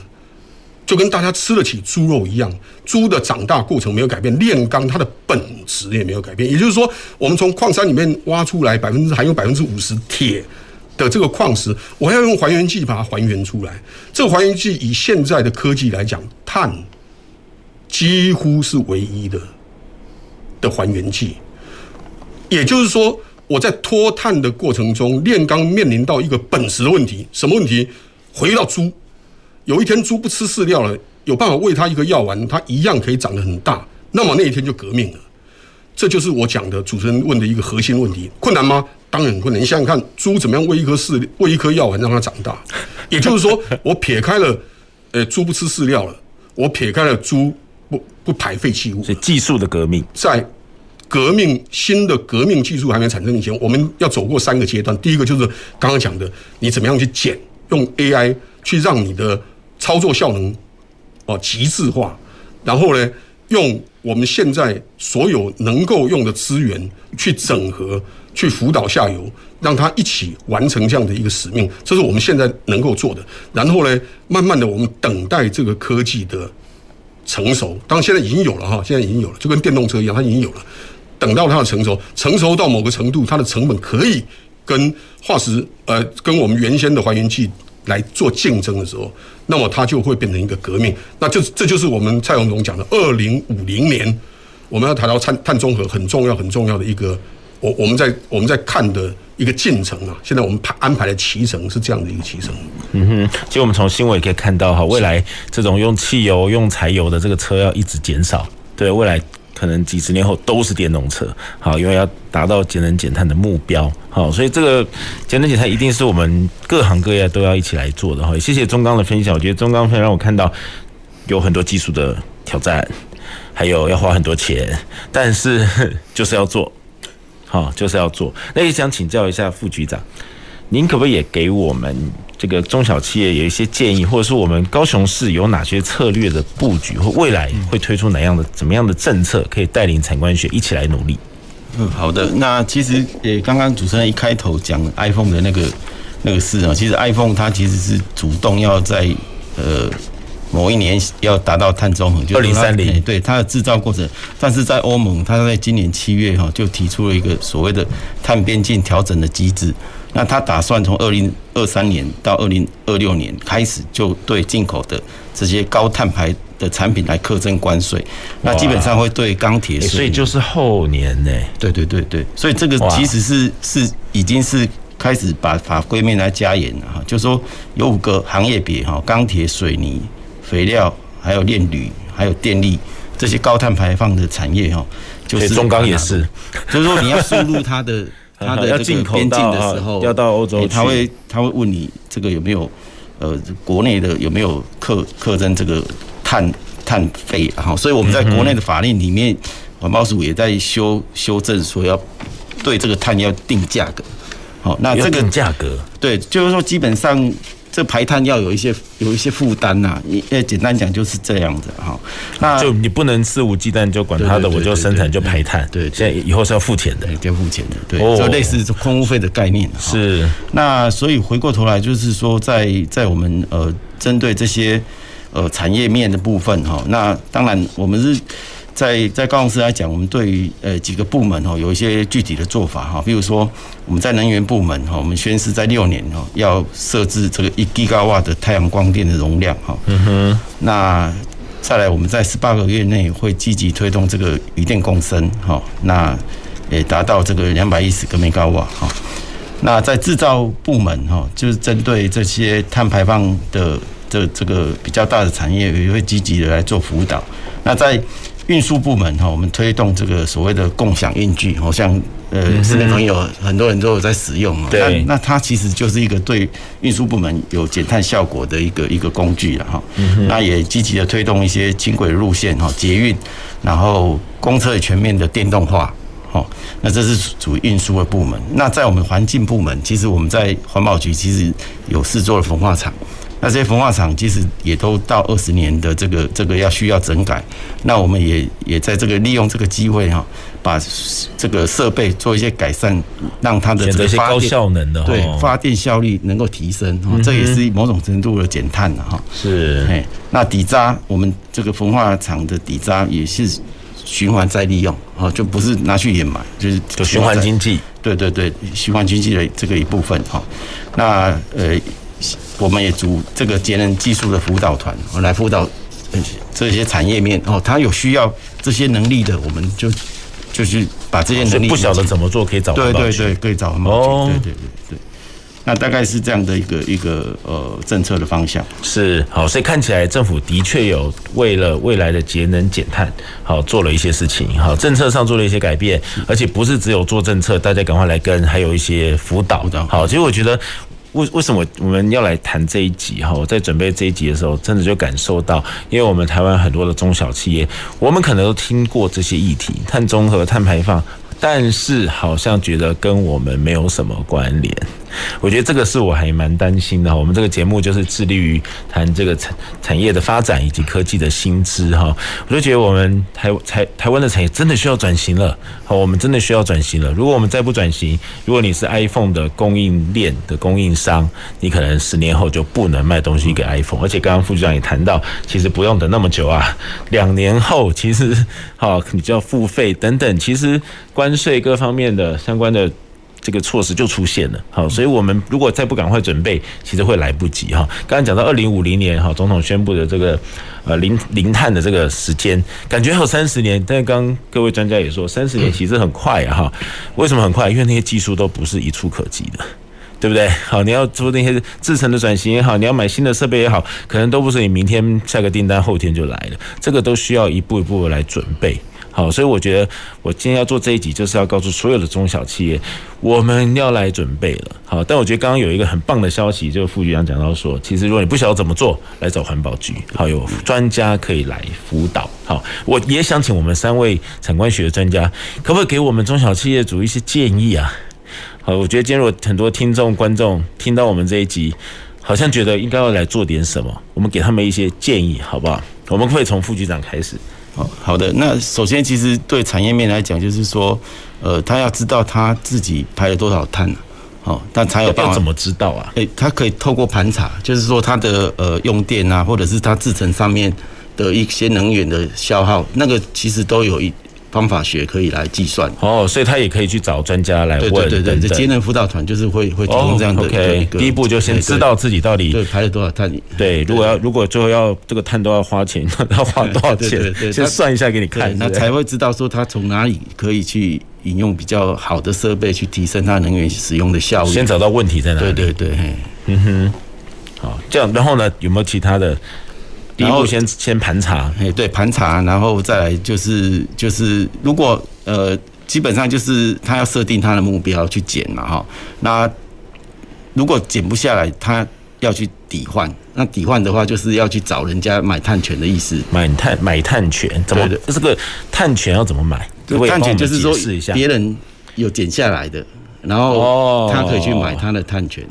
就跟大家吃得起猪肉一样。猪的长大过程没有改变，炼钢它的本质也没有改变。也就是说，我们从矿山里面挖出来百分之还有百分之五十铁的这个矿石，我要用还原剂把它还原出来。这个还原剂以现在的科技来讲，碳几乎是唯一的。的还原剂，也就是说，我在脱碳的过程中，炼钢面临到一个本质的问题，什么问题？回到猪，有一天猪不吃饲料了，有办法喂它一个药丸，它一样可以长得很大，那么那一天就革命了。这就是我讲的主持人问的一个核心问题，困难吗？当然很困难。你想想看，猪怎么样喂一颗饲喂一颗药丸让它长大？也就是说，我撇开了，呃，猪不吃饲料了，我撇开了猪不不排废弃物，所以技术的革命，在革命新的革命技术还没产生以前，我们要走过三个阶段。第一个就是刚刚讲的，你怎么样去减，用 AI 去让你的操作效能哦极致化，然后呢，用我们现在所有能够用的资源去整合，去辅导下游，让他一起完成这样的一个使命，这是我们现在能够做的。然后呢，慢慢的我们等待这个科技的成熟，当现在已经有了哈，现在已经有了，就跟电动车一样，它已经有了。等到它的成熟，成熟到某个程度，它的成本可以跟化石呃跟我们原先的还原剂来做竞争的时候，那么它就会变成一个革命。那就这就是我们蔡总讲的，二零五零年我们要谈到碳碳中和很重要很重要的一个，我我们在我们在看的一个进程啊。现在我们排安排的骑程是这样的一个骑程。嗯哼，其实我们从新闻也可以看到哈，未来这种用汽油、用柴油的这个车要一直减少。对，未来。可能几十年后都是电动车，好，因为要达到节能减碳的目标，好，所以这个节能减碳一定是我们各行各业都要一起来做的哈。谢谢中钢的分享，我觉得中钢分享让我看到有很多技术的挑战，还有要花很多钱，但是 就是要做，好，就是要做。那也想请教一下副局长，您可不可以也给我们？这个中小企业有一些建议，或者是我们高雄市有哪些策略的布局，或未来会推出哪样的、怎么样的政策，可以带领产官学一起来努力？嗯，好的。那其实也，刚刚主持人一开头讲 iPhone 的那个那个事啊，其实 iPhone 它其实是主动要在呃某一年要达到碳中和，就二零三零，对它的制造过程。但是在欧盟，它在今年七月哈就提出了一个所谓的碳边境调整的机制。那它打算从二零二三年到二零二六年开始，就对进口的这些高碳排的产品来课征关税。那基本上会对钢铁，所以就是后年呢？对对对对，所以这个其实是是已经是开始把法规面来加严了哈。就是说有五个行业别哈，钢铁、水泥、肥料，还有炼铝，还有电力这些高碳排放的产业哈，就是中钢也是，就是说你要输入它的。它的这个边境的时候，要到欧洲，他会他会问你这个有没有呃国内的有没有课课征这个碳碳费哈？所以我们在国内的法令里面，环保署也在修修正，说要对这个碳要定价格。好，那这个价格对，就是说基本上。这排碳要有一些有一些负担呐，你呃简单讲就是这样子哈。那就你不能肆无忌惮就管他的，我就生产就排碳。对，现在以后是要付钱的，要付钱的。对，就类似空污费的概念。是。那所以回过头来就是说，在在我们呃针对这些呃产业面的部分哈，那当然我们是。在在高雄市来讲，我们对于呃几个部门哈有一些具体的做法哈，比如说我们在能源部门哈，我们宣示在六年哈要设置这个一吉瓦的太阳光电的容量哈。嗯哼。那再来我们在十八个月内会积极推动这个余电共生哈，那也达到这个两百一十个兆瓦哈。那在制造部门哈，就是针对这些碳排放的这这个比较大的产业，也会积极的来做辅导。那在运输部门哈，我们推动这个所谓的共享运具，好像呃，市民朋友很多人都有在使用啊。对。那它其实就是一个对运输部门有减碳效果的一个一个工具了哈。那也积极的推动一些轻轨路线哈，捷运，然后公车也全面的电动化。哈，那这是属于运输的部门。那在我们环境部门，其实我们在环保局其实有试做了焚化厂。那这些焚化厂其实也都到二十年的这个这个要需要整改，那我们也也在这个利用这个机会哈，把这个设备做一些改善，让它的这个发高效能的对发电效率能够提升，这也是某种程度的减碳了哈。是，哎，那底渣我们这个焚化厂的底渣也是循环再利用啊，就不是拿去掩埋，就是循环经济。对对对，循环经济的这个一部分哈。那呃。我们也组这个节能技术的辅导团，来辅导这些产业面哦，他有需要这些能力的，我们就就是把这些能力不晓得怎么做，可以找。对对对，可以找环保局。哦，对对对对。那大概是这样的一个一个呃政策的方向。是好，所以看起来政府的确有为了未来的节能减碳，好做了一些事情。好，政策上做了一些改变，而且不是只有做政策，大家赶快来跟，还有一些辅导。好，其实我觉得为为什么我们要来谈这一集哈？在准备这一集的时候，真的就感受到，因为我们台湾很多的中小企业，我们可能都听过这些议题，碳中和、碳排放。但是好像觉得跟我们没有什么关联，我觉得这个是我还蛮担心的。我们这个节目就是致力于谈这个产产业的发展以及科技的新知哈，我就觉得我们台台台湾的产业真的需要转型了。好，我们真的需要转型了。如果我们再不转型，如果你是 iPhone 的供应链的供应商，你可能十年后就不能卖东西给 iPhone。而且刚刚副局长也谈到，其实不用等那么久啊，两年后其实好你就要付费等等，其实关。关税各方面的相关的这个措施就出现了，好，所以我们如果再不赶快准备，其实会来不及哈。刚刚讲到二零五零年哈，总统宣布的这个呃零零碳的这个时间，感觉还有三十年，但是刚各位专家也说，三十年其实很快哈。为什么很快？因为那些技术都不是一触可及的，对不对？好，你要做那些制成的转型也好，你要买新的设备也好，可能都不是你明天下个订单后天就来了，这个都需要一步一步来准备。好，所以我觉得我今天要做这一集，就是要告诉所有的中小企业，我们要来准备了。好，但我觉得刚刚有一个很棒的消息，就是副局长讲到说，其实如果你不晓得怎么做，来找环保局，好，有专家可以来辅导。好，我也想请我们三位产官学的专家，可不可以给我们中小企业主一些建议啊？好，我觉得今天如果很多听众观众听到我们这一集，好像觉得应该要来做点什么，我们给他们一些建议，好不好？我们可以从副局长开始。好好的，那首先其实对产业面来讲，就是说，呃，他要知道他自己排了多少碳，好，但才有办法。怎么知道啊？诶，他可以透过盘查，就是说他的呃用电啊，或者是他制成上面的一些能源的消耗，那个其实都有一。方法学可以来计算哦，所以他也可以去找专家来问。对对对对，节能辅导团就是会会提供这样的一个。哦 okay，第一步就先知道自己到底对排了多少碳。对，如果要如果最后要这个碳都要花钱，要花多少钱？对对对，先算一下给你看，那才会知道说他从哪里可以去引用比较好的设备去提升他能源使用的效率。先找到问题在哪里？对对对，嗯哼，好，这样然后呢，有没有其他的？第一步先先盘查，哎，对，盘查，然后再来就是就是，如果呃，基本上就是他要设定他的目标去减了哈。那如果减不下来，他要去抵换。那抵换的话，就是要去找人家买碳权的意思。买碳买碳权，怎么？这个碳权要怎么买？碳权就是说，别人有减下来的，然后他可以去买他的碳权。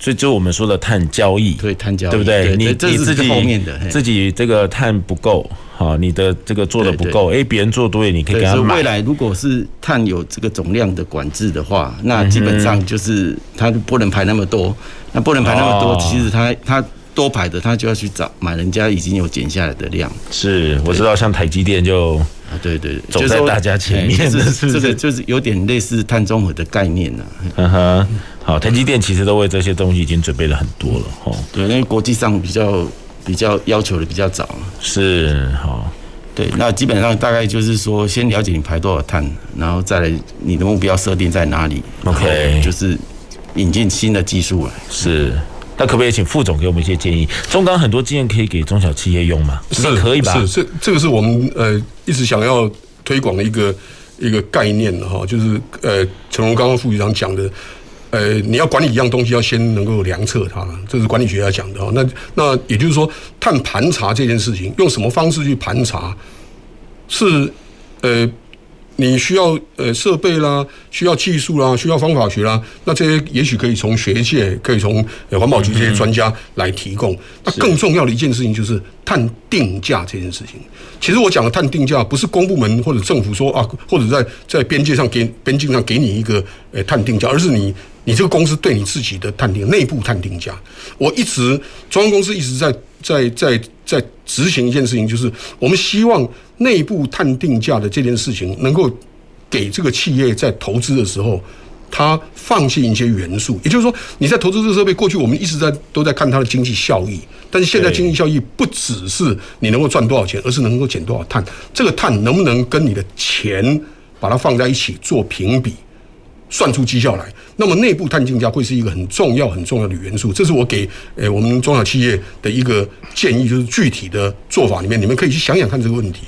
所以就我们说的碳交易，对碳交易，对不对？你你自己后面的自己这个碳不够，好，你的这个做的不够，哎，别人做多，你可以给他买。未来如果是碳有这个总量的管制的话，那基本上就是它不能排那么多，那不能排那么多，其实他他多排的，他就要去找买人家已经有减下来的量。是，我知道，像台积电就啊，对对，走在大家前面，是这个就是有点类似碳中和的概念了。嗯哼。好，台积电其实都为这些东西已经准备了很多了，吼。对，因为国际上比较比较要求的比较早。是，好。对，那基本上大概就是说，先了解你排多少碳，然后再来你的目标设定在哪里。OK，就是引进新的技术来。是，那可不可以请副总给我们一些建议？中钢很多经验可以给中小企业用吗？是，可以吧？是，这这个是我们呃一直想要推广的一个一个概念哈，就是呃，成龙刚刚副局长讲的。呃，你要管理一样东西，要先能够量测它，这是管理学家讲的哈。那那也就是说，碳盘查这件事情，用什么方式去盘查？是呃，你需要呃设备啦，需要技术啦，需要方法学啦。那这些也许可以从学界，可以从环保局这些专家来提供。那更重要的一件事情就是碳定价这件事情。其实我讲的碳定价，不是公部门或者政府说啊，或者在在边界上给边境上给你一个呃碳定价，而是你。你这个公司对你自己的碳定内部碳定价，我一直中央公司一直在在在在执行一件事情，就是我们希望内部碳定价的这件事情，能够给这个企业在投资的时候，它放弃一些元素。也就是说，你在投资这个设备，过去我们一直在都在看它的经济效益，但是现在经济效益不只是你能够赚多少钱，而是能够减多少碳。这个碳能不能跟你的钱把它放在一起做评比，算出绩效来。那么内部碳定价会是一个很重要、很重要的元素。这是我给诶我们中小企业的一个建议，就是具体的做法里面，你们可以去想想看这个问题。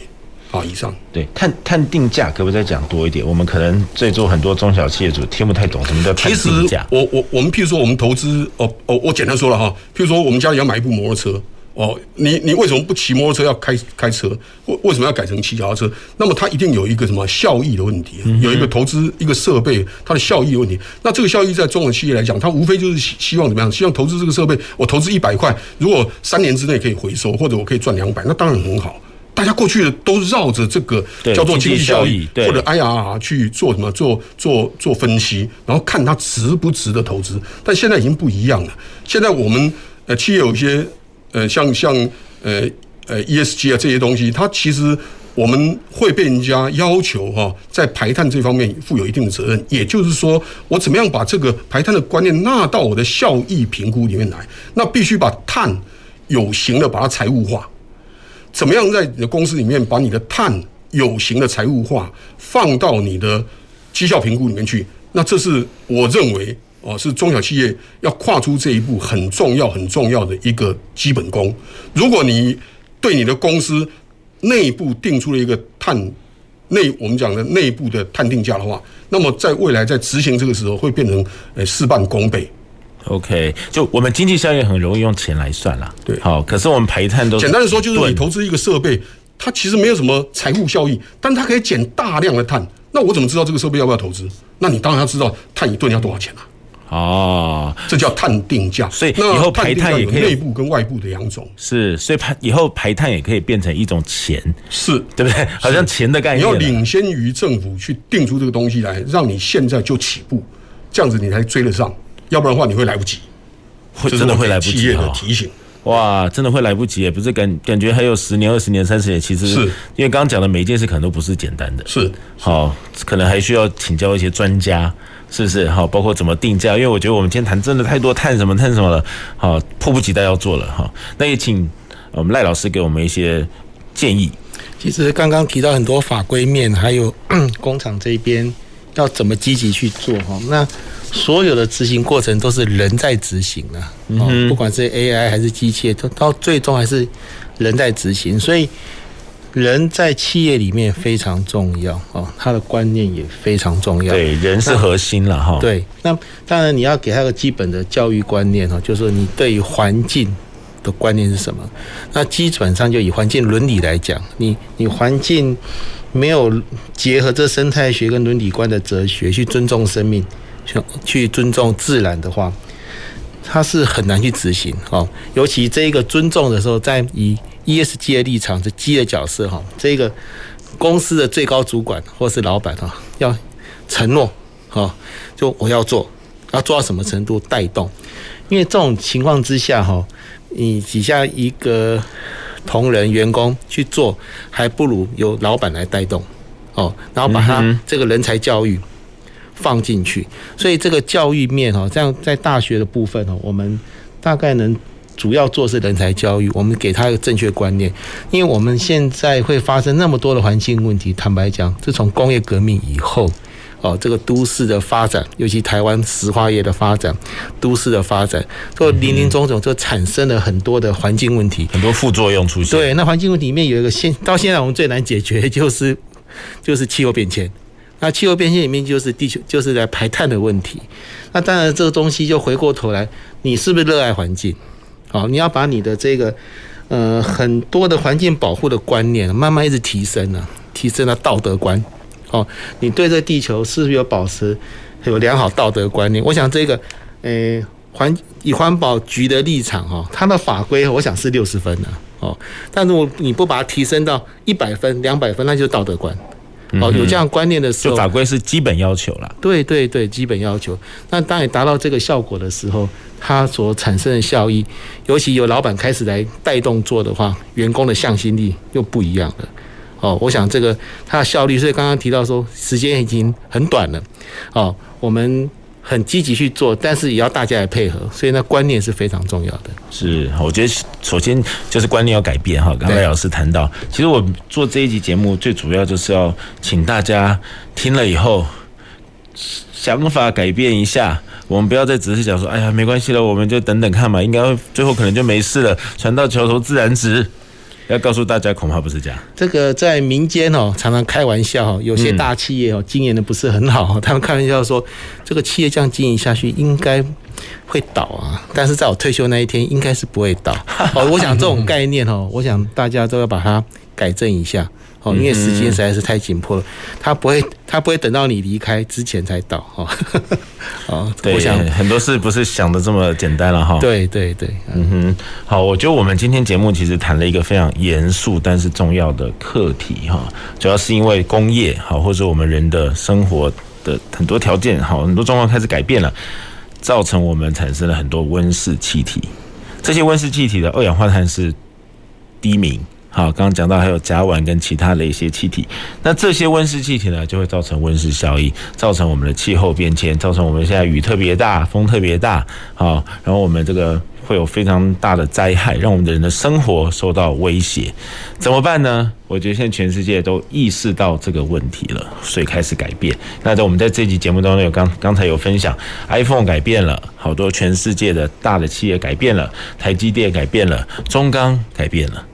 好，以上对碳碳定价可不可以再讲多一点？我们可能在座很多中小企业主听不太懂什么叫碳定价。我我我们譬如说我们投资哦哦，我简单说了哈，譬如说我们家里要买一部摩托车哦，你你为什么不骑摩托车要开开车？为为什么要改成骑脚踏车？那么它一定有一个什么效益的问题，有一个投资一个设备它的效益的问题。那这个效益在中国企业来讲，它无非就是希希望怎么样？希望投资这个设备，我投资一百块，如果三年之内可以回收，或者我可以赚两百，那当然很好。大家过去的都绕着这个叫做经济效益或者 IRR 去做什么做做做分析，然后看它值不值得投资。但现在已经不一样了。现在我们呃企业有一些呃像像呃呃 ESG 啊这些东西，它其实我们会被人家要求哈，在排碳这方面负有一定的责任。也就是说，我怎么样把这个排碳的观念纳到我的效益评估里面来？那必须把碳有形的把它财务化。怎么样在你的公司里面把你的碳有形的财务化放到你的绩效评估里面去？那这是我认为哦，是中小企业要跨出这一步很重要、很重要的一个基本功。如果你对你的公司内部定出了一个碳内我们讲的内部的碳定价的话，那么在未来在执行这个时候会变成呃事半功倍。OK，就我们经济效益很容易用钱来算啦。对，好，可是我们排碳都简单的说，就是你投资一个设备，它其实没有什么财务效益，但它可以减大量的碳。那我怎么知道这个设备要不要投资？那你当然要知道碳一吨要多少钱啊。哦，这叫碳定价。所以以后排碳也可以内部跟外部的两种。是，所以排以后排碳也可以变成一种钱，是对不对？好像钱的概念。你要领先于政府去定出这个东西来，让你现在就起步，这样子你才追得上。要不然的话，你会来不及，会真的会来不及。企业的提醒，哇，真的会来不及，也不是感感觉还有十年、二十年、三十年，其实是因为刚刚讲的每一件事可能都不是简单的，是好，可能还需要请教一些专家，是不是？好，包括怎么定价，因为我觉得我们今天谈真的太多碳什么碳什么了，好，迫不及待要做了哈。那也请我们赖老师给我们一些建议。其实刚刚提到很多法规面，还有 工厂这边要怎么积极去做哈，那。所有的执行过程都是人在执行啊，嗯，不管是 AI 还是机械，都到最终还是人在执行，所以人在企业里面非常重要哦，他的观念也非常重要。对，人是核心了哈。对，那当然你要给他个基本的教育观念哦，就是说你对于环境的观念是什么？那基本上就以环境伦理来讲，你你环境没有结合这生态学跟伦理观的哲学去尊重生命。去尊重自然的话，它是很难去执行哦。尤其这一个尊重的时候，在以 ESG 的立场，是 G 的角色哈。这个公司的最高主管或是老板哈，要承诺哈，就我要做，要做到什么程度带动？因为这种情况之下哈，你底下一个同仁员工去做，还不如由老板来带动哦，然后把他这个人才教育。放进去，所以这个教育面哈，这样在大学的部分哈，我们大概能主要做是人才教育，我们给他一个正确观念，因为我们现在会发生那么多的环境问题，坦白讲，自从工业革命以后，哦，这个都市的发展，尤其台湾石化业的发展，都市的发展，就林林总总就产生了很多的环境问题，很多副作用出现。对，那环境问题里面有一个现到现在我们最难解决就是就是气候变迁。那气候变迁里面就是地球就是在排碳的问题，那当然这个东西就回过头来，你是不是热爱环境？好，你要把你的这个呃很多的环境保护的观念慢慢一直提升啊，提升了道德观。哦，你对这地球是不是有保持有良好道德观念？我想这个呃环以环保局的立场哈，它的法规我想是六十分的哦，但如果你不把它提升到一百分、两百分，那就是道德观。哦，有这样观念的时候，就法规是基本要求了。对对对，基本要求。那当你达到这个效果的时候，它所产生的效益，尤其有老板开始来带动做的话，员工的向心力又不一样了。哦，我想这个它的效率，所以刚刚提到说时间已经很短了。哦，我们很积极去做，但是也要大家来配合，所以那观念是非常重要的。是，我觉得首先就是观念要改变哈。刚才老师谈到，其实我做这一集节目最主要就是要请大家听了以后想法改变一下，我们不要再只是讲说，哎呀，没关系了，我们就等等看嘛，应该最后可能就没事了，船到桥头自然直。要告诉大家，恐怕不是这样。这个在民间哦，常常开玩笑，有些大企业哦，经营的不是很好，他们开玩笑说，这个企业这样经营下去，应该会倒啊。但是在我退休那一天，应该是不会倒。哦，我想这种概念哦，我想大家都要把它改正一下。哦，因为时间实在是太紧迫了，他不会，他不会等到你离开之前才到哈。哦，对，我想很多事不是想的这么简单了哈。对对对，嗯哼，好，我觉得我们今天节目其实谈了一个非常严肃但是重要的课题哈，主要是因为工业好，或者我们人的生活的很多条件好，很多状况开始改变了，造成我们产生了很多温室气体，这些温室气体的二氧化碳是第一名。好，刚刚讲到还有甲烷跟其他的一些气体，那这些温室气体呢，就会造成温室效应，造成我们的气候变迁，造成我们现在雨特别大，风特别大，好，然后我们这个会有非常大的灾害，让我们的人的生活受到威胁，怎么办呢？我觉得现在全世界都意识到这个问题了，所以开始改变。那在我们在这期节目当中有刚刚才有分享，iPhone 改变了，好多全世界的大的企业改变了，台积电改变了，中钢改变了。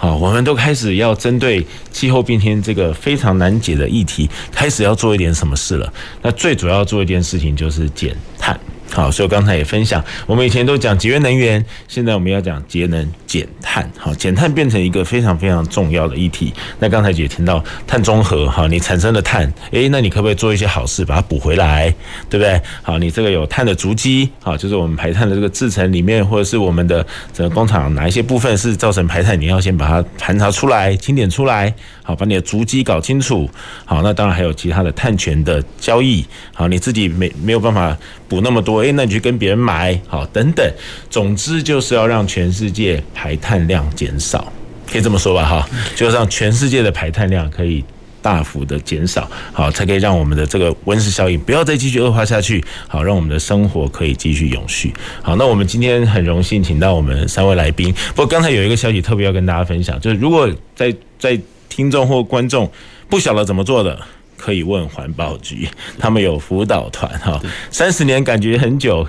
好，我们都开始要针对气候变迁这个非常难解的议题，开始要做一点什么事了。那最主要做一件事情就是减碳。好，所以刚才也分享，我们以前都讲节约能源，现在我们要讲节能减碳。好，减碳变成一个非常非常重要的议题。那刚才也听到碳中和，好，你产生的碳，诶，那你可不可以做一些好事把它补回来，对不对？好，你这个有碳的足迹，好，就是我们排碳的这个制程里面，或者是我们的整个工厂哪一些部分是造成排碳，你要先把它盘查出来，清点出来，好，把你的足迹搞清楚。好，那当然还有其他的碳权的交易，好，你自己没没有办法补那么多。诶，那你去跟别人买，好，等等，总之就是要让全世界排碳量减少，可以这么说吧，哈，就让全世界的排碳量可以大幅的减少，好，才可以让我们的这个温室效应不要再继续恶化下去，好，让我们的生活可以继续永续。好，那我们今天很荣幸请到我们三位来宾，不过刚才有一个消息特别要跟大家分享，就是如果在在听众或观众不晓得怎么做的。可以问环保局，他们有辅导团哈，三十年感觉很久。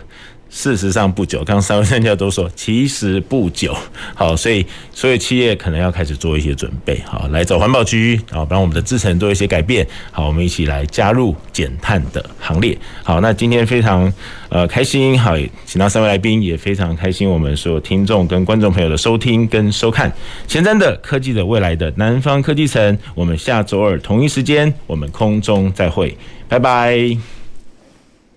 事实上不久，刚刚三位专家都说，其实不久。好，所以所有企业可能要开始做一些准备，好，来找环保局，好，帮我们的制程做一些改变。好，我们一起来加入减碳的行列。好，那今天非常呃开心，好，请到三位来宾，也非常开心，我们所有听众跟观众朋友的收听跟收看。前瞻的科技的未来的南方科技城，我们下周二同一时间，我们空中再会，拜拜。